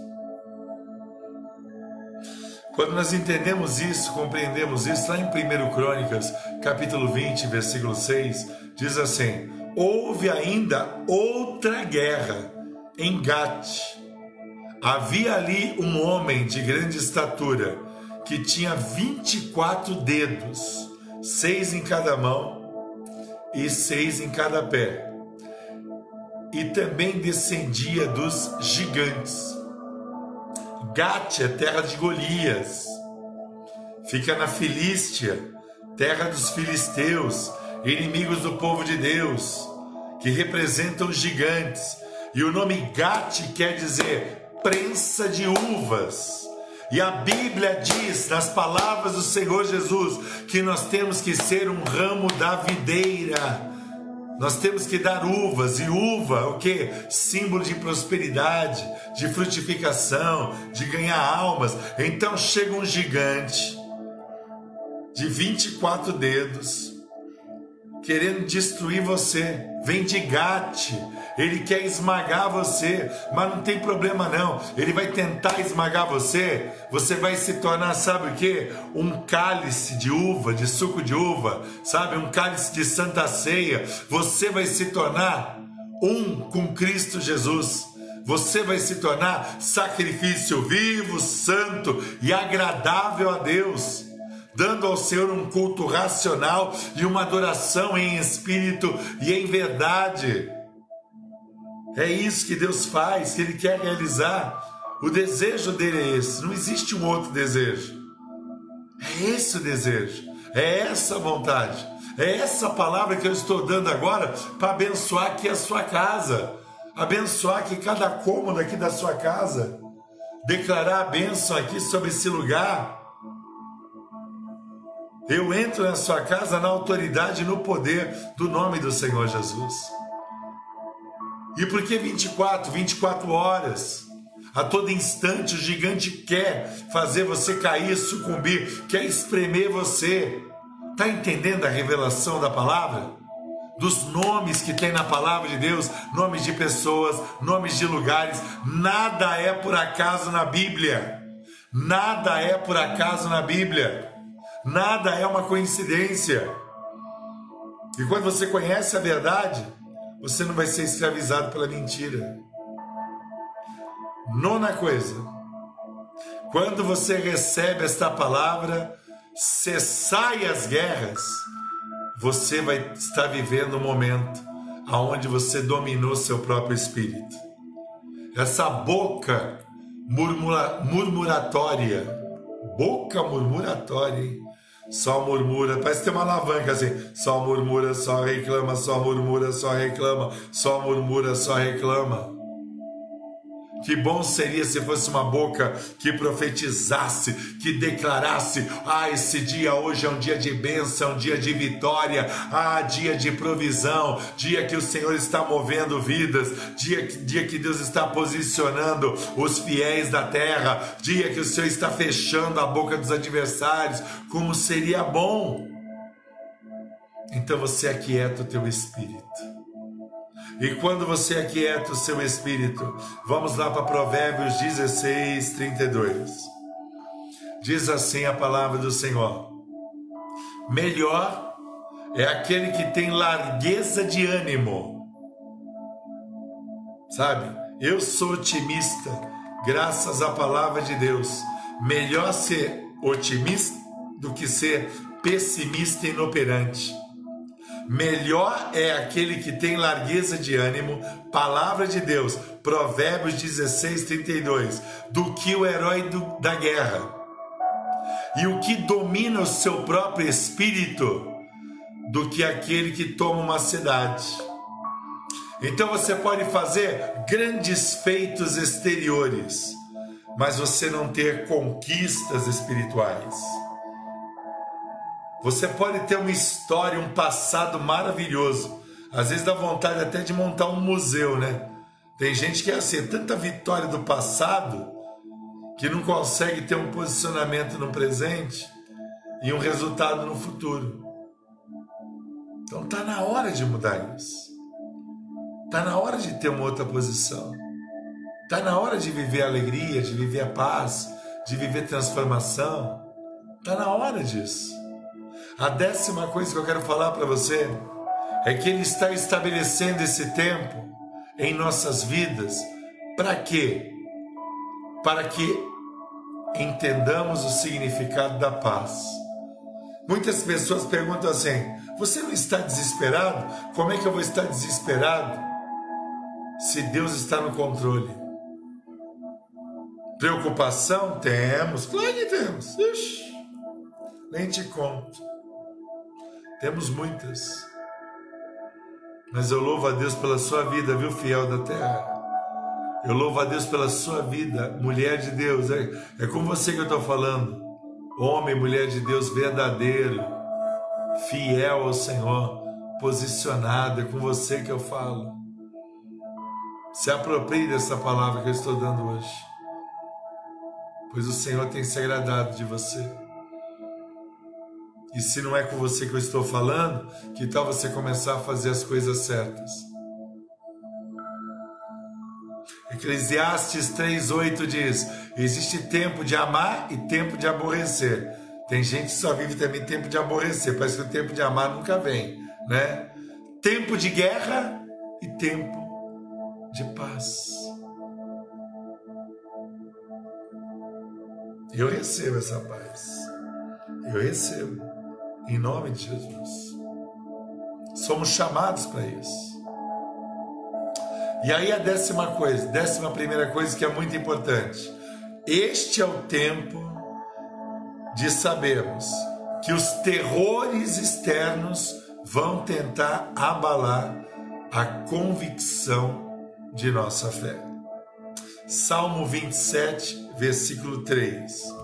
Quando nós entendemos isso, compreendemos isso, lá em 1 Crônicas, capítulo 20, versículo 6, diz assim: Houve ainda outra guerra em Gate. Havia ali um homem de grande estatura que tinha 24 dedos, seis em cada mão e seis em cada pé. E também descendia dos gigantes. Gate é terra de Golias, fica na Filístia, terra dos filisteus, inimigos do povo de Deus, que representam os gigantes. E o nome Gate quer dizer prensa de uvas. E a Bíblia diz, nas palavras do Senhor Jesus, que nós temos que ser um ramo da videira. Nós temos que dar uvas, e uva, o que? Símbolo de prosperidade, de frutificação, de ganhar almas. Então chega um gigante de 24 dedos, querendo destruir você. Vem de gate, ele quer esmagar você, mas não tem problema não. Ele vai tentar esmagar você, você vai se tornar, sabe o que? Um cálice de uva, de suco de uva, sabe? Um cálice de santa ceia. Você vai se tornar um com Cristo Jesus. Você vai se tornar sacrifício vivo, santo e agradável a Deus dando ao Senhor um culto racional e uma adoração em espírito e em verdade. É isso que Deus faz, que Ele quer realizar. O desejo dele é esse, não existe um outro desejo. É esse o desejo, é essa a vontade, é essa palavra que eu estou dando agora para abençoar aqui a sua casa, abençoar aqui cada cômodo aqui da sua casa, declarar a bênção aqui sobre esse lugar. Eu entro na sua casa na autoridade e no poder do nome do Senhor Jesus. E por que 24? 24 horas. A todo instante o gigante quer fazer você cair, sucumbir, quer espremer você. Está entendendo a revelação da palavra? Dos nomes que tem na palavra de Deus, nomes de pessoas, nomes de lugares, nada é por acaso na Bíblia. Nada é por acaso na Bíblia. Nada é uma coincidência. E quando você conhece a verdade, você não vai ser escravizado pela mentira. Nona coisa, quando você recebe esta palavra, cessai as guerras, você vai estar vivendo um momento aonde você dominou seu próprio espírito. Essa boca murmura, murmuratória, boca murmuratória, hein? Só murmura, parece ter uma alavanca assim, só murmura, só reclama, só murmura, só reclama, só murmura, só reclama. Que bom seria se fosse uma boca que profetizasse, que declarasse: ah, esse dia hoje é um dia de bênção, um dia de vitória, ah, dia de provisão, dia que o Senhor está movendo vidas, dia, dia que Deus está posicionando os fiéis da terra, dia que o Senhor está fechando a boca dos adversários. Como seria bom! Então você aquieta o teu espírito e quando você aquieta o seu espírito, vamos lá para Provérbios 16, 32. Diz assim a palavra do Senhor: Melhor é aquele que tem largueza de ânimo. Sabe, eu sou otimista, graças à palavra de Deus. Melhor ser otimista do que ser pessimista e inoperante. Melhor é aquele que tem largueza de ânimo, palavra de Deus, Provérbios 16, 32, do que o herói do, da guerra. E o que domina o seu próprio espírito, do que aquele que toma uma cidade. Então você pode fazer grandes feitos exteriores, mas você não ter conquistas espirituais. Você pode ter uma história, um passado maravilhoso. Às vezes dá vontade até de montar um museu, né? Tem gente que é assim, tanta vitória do passado que não consegue ter um posicionamento no presente e um resultado no futuro. Então tá na hora de mudar isso. Tá na hora de ter uma outra posição. Tá na hora de viver a alegria, de viver a paz, de viver transformação. Tá na hora disso. A décima coisa que eu quero falar para você é que Ele está estabelecendo esse tempo em nossas vidas. Para quê? Para que entendamos o significado da paz. Muitas pessoas perguntam assim: você não está desesperado? Como é que eu vou estar desesperado se Deus está no controle? Preocupação? Temos, claro que temos. Ixi, nem te conto. Temos muitas. Mas eu louvo a Deus pela sua vida, viu, fiel da terra? Eu louvo a Deus pela sua vida, mulher de Deus. É, é com você que eu estou falando. Homem, mulher de Deus verdadeiro, fiel ao Senhor, posicionado. É com você que eu falo. Se aproprie dessa palavra que eu estou dando hoje. Pois o Senhor tem se agradado de você. E se não é com você que eu estou falando, que tal você começar a fazer as coisas certas? Eclesiastes 3:8 diz: existe tempo de amar e tempo de aborrecer. Tem gente que só vive também tempo de aborrecer, parece que o tempo de amar nunca vem, né? Tempo de guerra e tempo de paz. Eu recebo essa paz. Eu recebo. Em nome de Jesus. Somos chamados para isso. E aí a décima coisa, décima primeira coisa que é muito importante. Este é o tempo de sabermos que os terrores externos vão tentar abalar a convicção de nossa fé. Salmo 27, versículo 3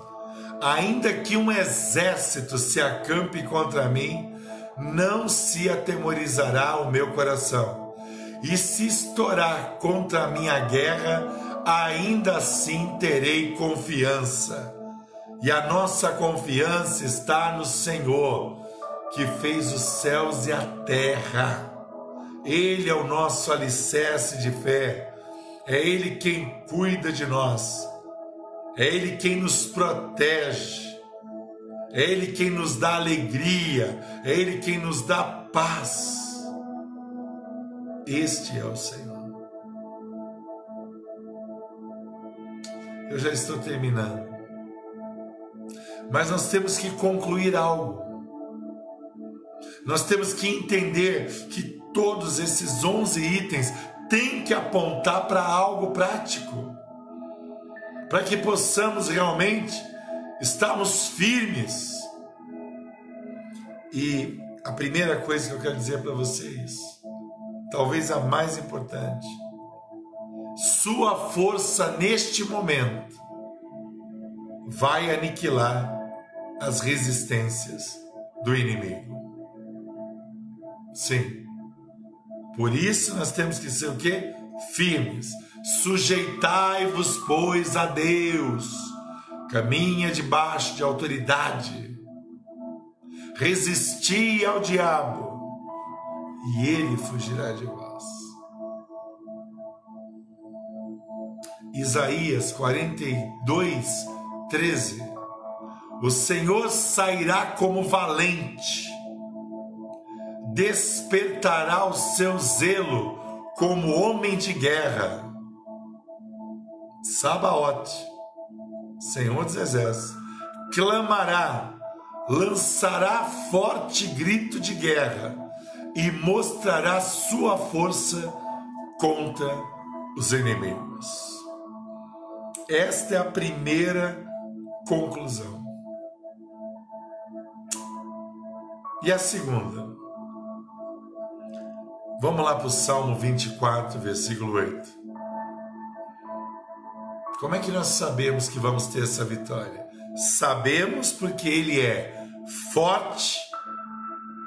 ainda que um exército se acampe contra mim, não se atemorizará o meu coração. E se estourar contra a minha guerra, ainda assim terei confiança. E a nossa confiança está no Senhor, que fez os céus e a terra. Ele é o nosso alicerce de fé. É Ele quem cuida de nós. É Ele quem nos protege, é Ele quem nos dá alegria, é Ele quem nos dá paz. Este é o Senhor. Eu já estou terminando. Mas nós temos que concluir algo. Nós temos que entender que todos esses 11 itens têm que apontar para algo prático para que possamos realmente estarmos firmes. E a primeira coisa que eu quero dizer para vocês, talvez a mais importante, sua força neste momento vai aniquilar as resistências do inimigo. Sim. Por isso nós temos que ser o quê? Firmes Sujeitai-vos, pois, a Deus, caminha debaixo de autoridade. Resisti ao diabo, e ele fugirá de vós. Isaías 42, 13. O Senhor sairá como valente, despertará o seu zelo como homem de guerra Sabaote, Senhor dos Exércitos, clamará, lançará forte grito de guerra e mostrará sua força contra os inimigos. Esta é a primeira conclusão. E a segunda? Vamos lá para o Salmo 24, versículo 8. Como é que nós sabemos que vamos ter essa vitória? Sabemos porque Ele é forte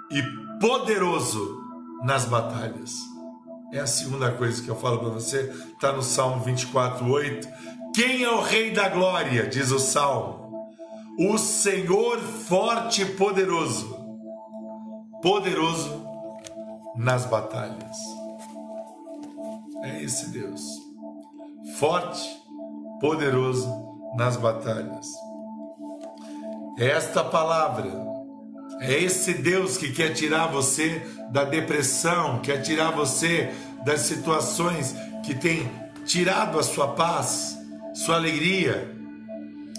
e poderoso nas batalhas. É a segunda coisa que eu falo para você, está no Salmo 24, 8. Quem é o Rei da Glória? Diz o Salmo. O Senhor forte e poderoso. Poderoso nas batalhas. É esse Deus, forte, poderoso nas batalhas. É esta palavra, é esse Deus que quer tirar você da depressão, quer tirar você das situações que tem tirado a sua paz, sua alegria.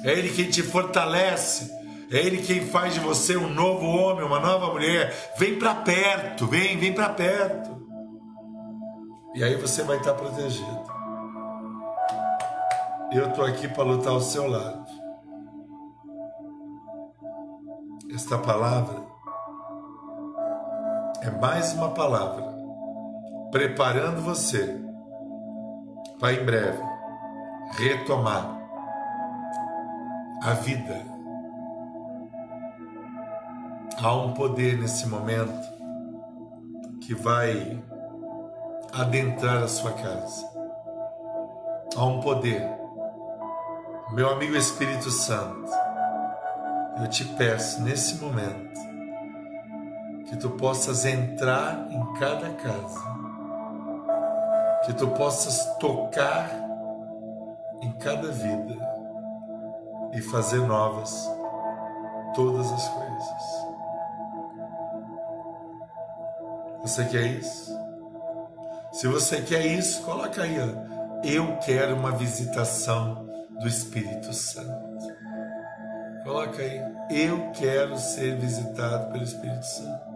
É Ele quem te fortalece, é Ele quem faz de você um novo homem, uma nova mulher. Vem para perto, vem, vem para perto. E aí você vai estar protegido. Eu estou aqui para lutar ao seu lado. Esta palavra é mais uma palavra preparando você para em breve retomar a vida Há um poder nesse momento que vai adentrar a sua casa. Há um poder. Meu amigo Espírito Santo, eu te peço nesse momento que tu possas entrar em cada casa, que tu possas tocar em cada vida e fazer novas todas as coisas. Você quer isso? Se você quer isso, coloca aí. Eu quero uma visitação do Espírito Santo. Coloca aí. Eu quero ser visitado pelo Espírito Santo.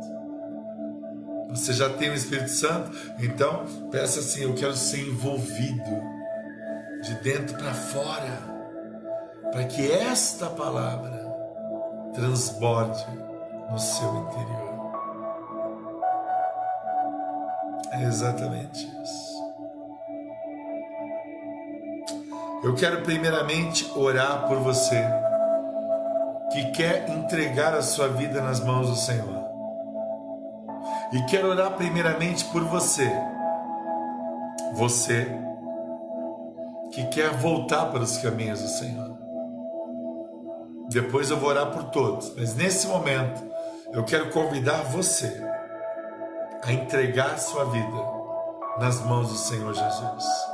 Você já tem o Espírito Santo? Então, peça assim: eu quero ser envolvido de dentro para fora, para que esta palavra transborde no seu interior. É exatamente isso. Eu quero primeiramente orar por você que quer entregar a sua vida nas mãos do Senhor. E quero orar primeiramente por você. Você que quer voltar para os caminhos do Senhor. Depois eu vou orar por todos, mas nesse momento eu quero convidar você a entregar sua vida nas mãos do Senhor Jesus.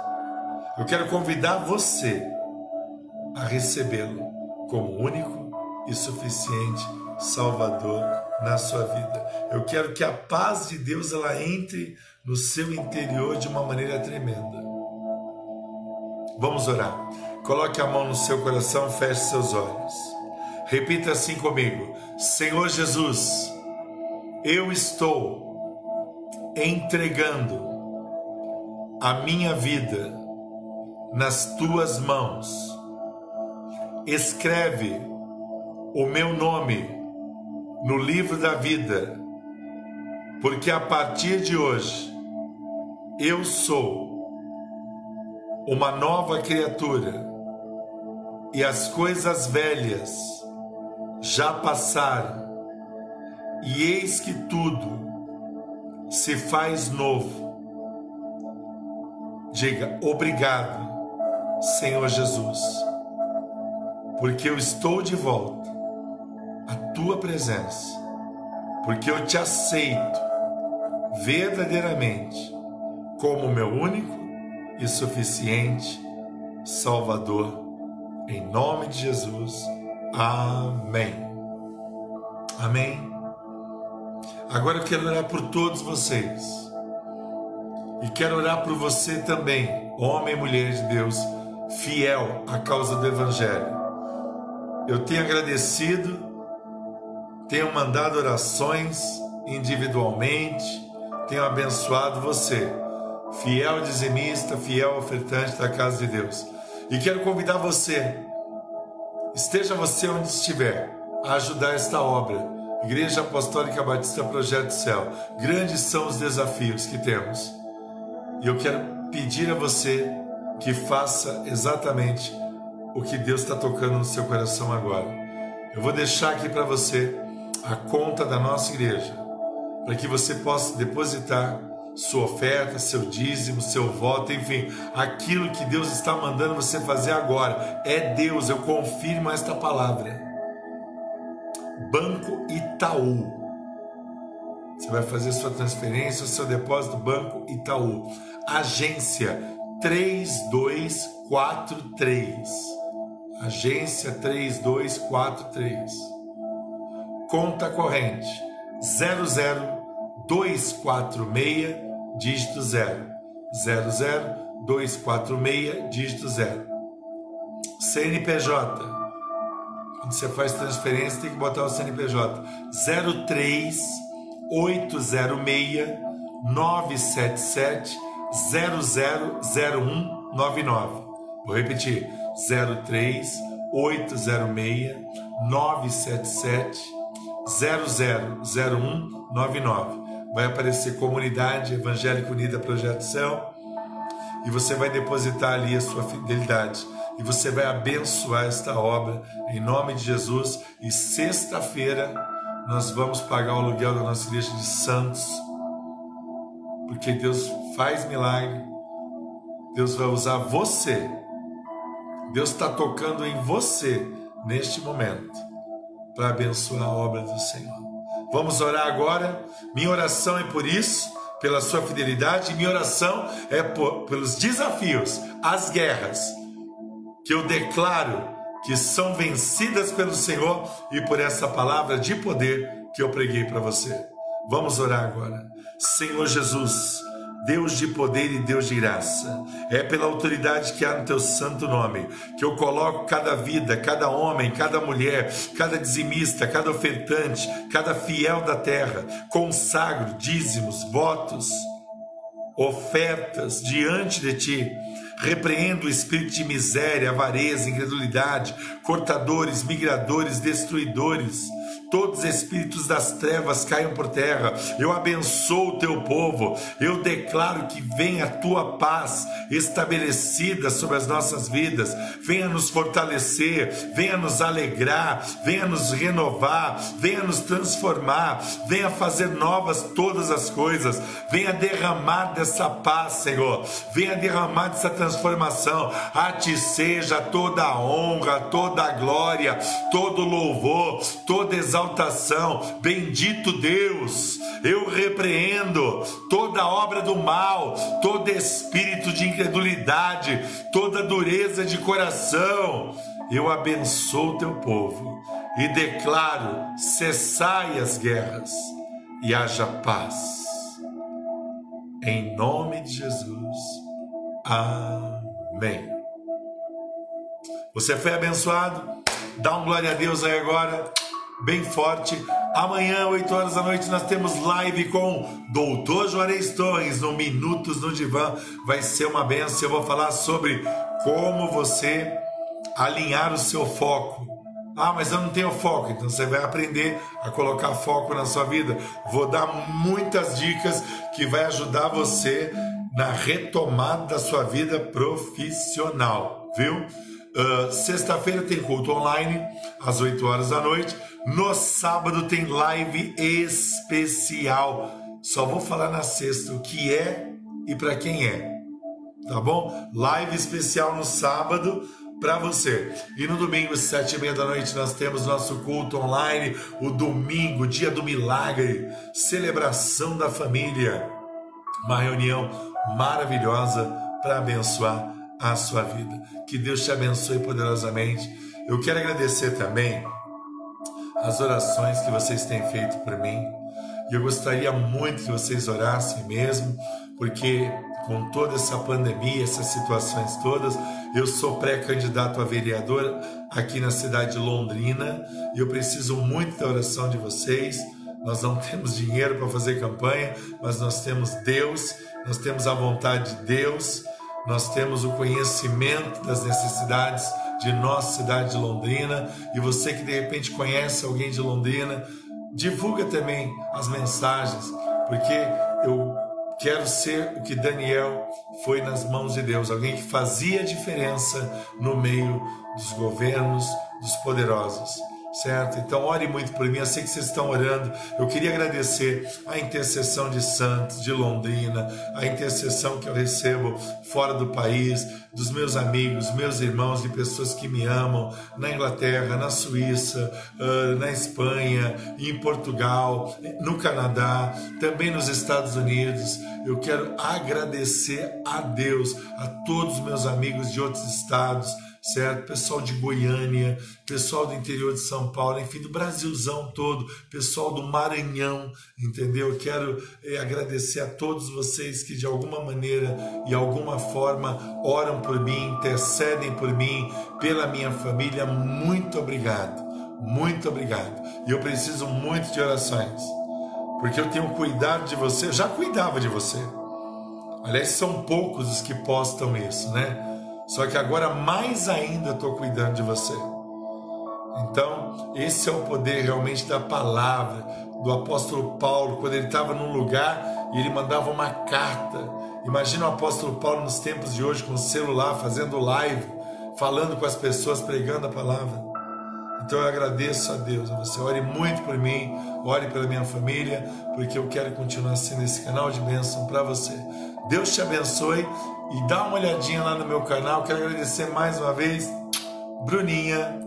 Eu quero convidar você a recebê-lo como único e suficiente Salvador na sua vida. Eu quero que a paz de Deus ela entre no seu interior de uma maneira tremenda. Vamos orar. Coloque a mão no seu coração, feche seus olhos. Repita assim comigo: Senhor Jesus, eu estou entregando a minha vida nas tuas mãos. Escreve o meu nome no livro da vida, porque a partir de hoje eu sou uma nova criatura e as coisas velhas já passaram, e eis que tudo se faz novo. Diga obrigado, Senhor Jesus, porque eu estou de volta à tua presença, porque eu te aceito verdadeiramente como meu único e suficiente Salvador. Em nome de Jesus. Amém. Amém. Agora eu quero orar por todos vocês. E quero orar por você também, homem e mulher de Deus, fiel à causa do Evangelho. eu tenho agradecido, tenho mandado orações individualmente, tenho abençoado você, fiel dizimista, fiel ofertante da casa de Deus. E quero convidar você, esteja você onde estiver, a ajudar esta obra. Igreja Apostólica Batista Projeto Céu. Grandes são os desafios que temos. E eu quero pedir a você que faça exatamente o que Deus está tocando no seu coração agora. Eu vou deixar aqui para você a conta da nossa igreja, para que você possa depositar sua oferta, seu dízimo, seu voto, enfim, aquilo que Deus está mandando você fazer agora. É Deus, eu confirmo esta palavra. Banco Itaú. Você vai fazer sua transferência, seu depósito Banco Itaú. Agência 3243. Agência 3243. Conta corrente 00246 dígito 0. 00246 dígito 0. CNPJ. Quando você faz transferência, tem que botar o CNPJ 03 806 977 000199. Vou repetir: 03 806 977 000199. Vai aparecer Comunidade Evangélica Unida Projeto Céu e você vai depositar ali a sua fidelidade e você vai abençoar esta obra em nome de Jesus. E sexta-feira nós vamos pagar o aluguel da nossa igreja de Santos porque Deus faz milagre, Deus vai usar você, Deus está tocando em você neste momento para abençoar a obra do Senhor. Vamos orar agora. Minha oração é por isso, pela sua fidelidade, minha oração é por, pelos desafios, as guerras que eu declaro que são vencidas pelo Senhor e por essa palavra de poder que eu preguei para você. Vamos orar agora. Senhor Jesus, Deus de poder e Deus de graça. É pela autoridade que há no teu santo nome que eu coloco cada vida, cada homem, cada mulher, cada dizimista, cada ofertante, cada fiel da terra, consagro dízimos, votos, ofertas diante de ti. Repreendo o espírito de miséria, avareza, incredulidade, cortadores, migradores, destruidores todos os espíritos das trevas caiam por terra. Eu abençoo o teu povo. Eu declaro que venha a tua paz estabelecida sobre as nossas vidas. Venha nos fortalecer, venha nos alegrar, venha nos renovar, venha nos transformar, venha fazer novas todas as coisas. Venha derramar dessa paz, Senhor. Venha derramar dessa transformação. A ti seja toda a honra, toda a glória, todo louvor, toda exaltação exaltação. Bendito Deus, eu repreendo toda obra do mal, todo espírito de incredulidade, toda dureza de coração. Eu abençoo teu povo e declaro: cessai as guerras e haja paz. Em nome de Jesus. Amém. Você foi abençoado? Dá um glória a Deus aí agora bem forte. Amanhã, 8 horas da noite, nós temos live com Doutor Juarez Torres no Minutos no Divã. Vai ser uma benção. Eu vou falar sobre como você alinhar o seu foco. Ah, mas eu não tenho foco. Então você vai aprender a colocar foco na sua vida. Vou dar muitas dicas que vai ajudar você na retomada da sua vida profissional, viu? Uh, Sexta-feira tem culto online às 8 horas da noite. No sábado tem live especial. Só vou falar na sexta o que é e para quem é. Tá bom? Live especial no sábado para você. E no domingo, sete e meia da noite, nós temos nosso culto online. O domingo, dia do milagre, celebração da família. Uma reunião maravilhosa para abençoar a sua vida. Que Deus te abençoe poderosamente. Eu quero agradecer também as orações que vocês têm feito por mim. E eu gostaria muito que vocês orassem mesmo, porque com toda essa pandemia, essas situações todas. Eu sou pré-candidato a vereador aqui na cidade de Londrina e eu preciso muito da oração de vocês. Nós não temos dinheiro para fazer campanha, mas nós temos Deus, nós temos a vontade de Deus, nós temos o conhecimento das necessidades de nossa cidade de Londrina. E você que de repente conhece alguém de Londrina, divulga também as mensagens, porque eu quero ser o que Daniel foi nas mãos de Deus, alguém que fazia diferença no meio dos governos, dos poderosos certo? Então ore muito por mim, eu sei que vocês estão orando. Eu queria agradecer a intercessão de Santos, de Londrina, a intercessão que eu recebo fora do país, dos meus amigos, meus irmãos, de pessoas que me amam na Inglaterra, na Suíça, na Espanha, em Portugal, no Canadá, também nos Estados Unidos. Eu quero agradecer a Deus, a todos os meus amigos de outros estados certo? Pessoal de Goiânia, pessoal do interior de São Paulo, enfim, do Brasilzão todo, pessoal do Maranhão, entendeu? Eu quero é, agradecer a todos vocês que de alguma maneira e alguma forma oram por mim, intercedem por mim, pela minha família. Muito obrigado, muito obrigado. E eu preciso muito de orações, porque eu tenho cuidado de você, já cuidava de você. Aliás, são poucos os que postam isso, né? Só que agora mais ainda estou cuidando de você. Então, esse é o poder realmente da palavra do apóstolo Paulo, quando ele estava num lugar e ele mandava uma carta. Imagina o apóstolo Paulo nos tempos de hoje com o celular, fazendo live, falando com as pessoas, pregando a palavra. Então eu agradeço a Deus, você. Ore muito por mim, ore pela minha família, porque eu quero continuar sendo esse canal de bênção para você. Deus te abençoe e dá uma olhadinha lá no meu canal. Quero agradecer mais uma vez Bruninha,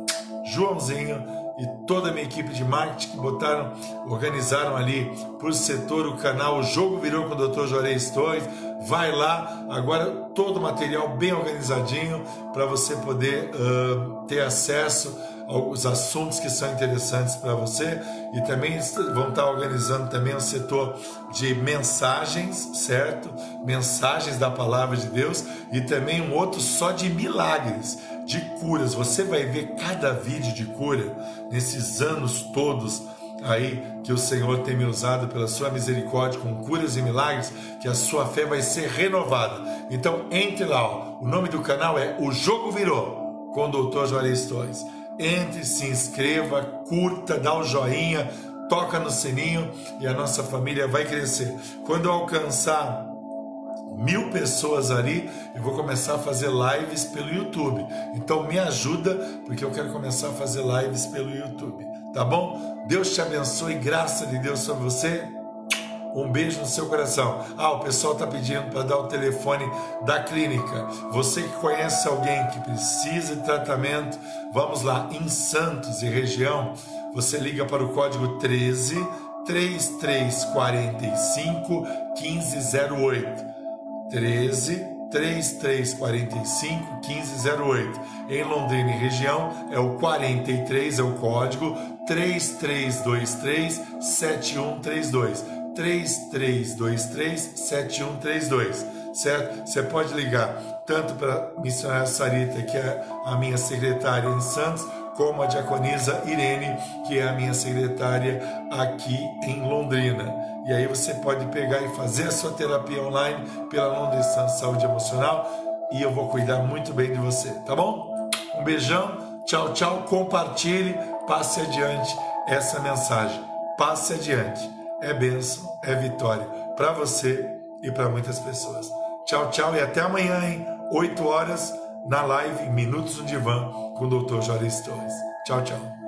Joãozinho e toda a minha equipe de marketing que botaram, organizaram ali por setor o canal O Jogo Virou com o Dr. Juarez Torres. Vai lá, agora todo o material bem organizadinho para você poder uh, ter acesso os assuntos que são interessantes para você e também vão estar organizando também o setor de mensagens, certo? Mensagens da palavra de Deus e também um outro só de milagres, de curas. Você vai ver cada vídeo de cura nesses anos todos aí que o Senhor tem me usado pela sua misericórdia com curas e milagres, que a sua fé vai ser renovada. Então entre lá, ó. o nome do canal é O Jogo Virou com o Dr. Juarez Torres entre, se inscreva, curta, dá um joinha, toca no sininho e a nossa família vai crescer. Quando alcançar mil pessoas ali, eu vou começar a fazer lives pelo YouTube. Então me ajuda, porque eu quero começar a fazer lives pelo YouTube. Tá bom? Deus te abençoe, graça de Deus sobre você. Um beijo no seu coração. Ah, o pessoal está pedindo para dar o telefone da clínica. Você que conhece alguém que precisa de tratamento, vamos lá, em Santos e região, você liga para o código 13 3345 1508. 13 3345 1508. Em Londrina e região é o 43 é o código 3323 7132. 33237132, certo? Você pode ligar tanto para a missionária Sarita, que é a minha secretária em Santos, como a diaconisa Irene, que é a minha secretária aqui em Londrina. E aí você pode pegar e fazer a sua terapia online pela Londrina Saúde Emocional e eu vou cuidar muito bem de você, tá bom? Um beijão, tchau, tchau, compartilhe, passe adiante essa mensagem. Passe adiante é bênção, é vitória para você e para muitas pessoas. Tchau, tchau e até amanhã, em 8 horas, na live Minutos no Divã com o Dr. Joris Torres. Tchau, tchau.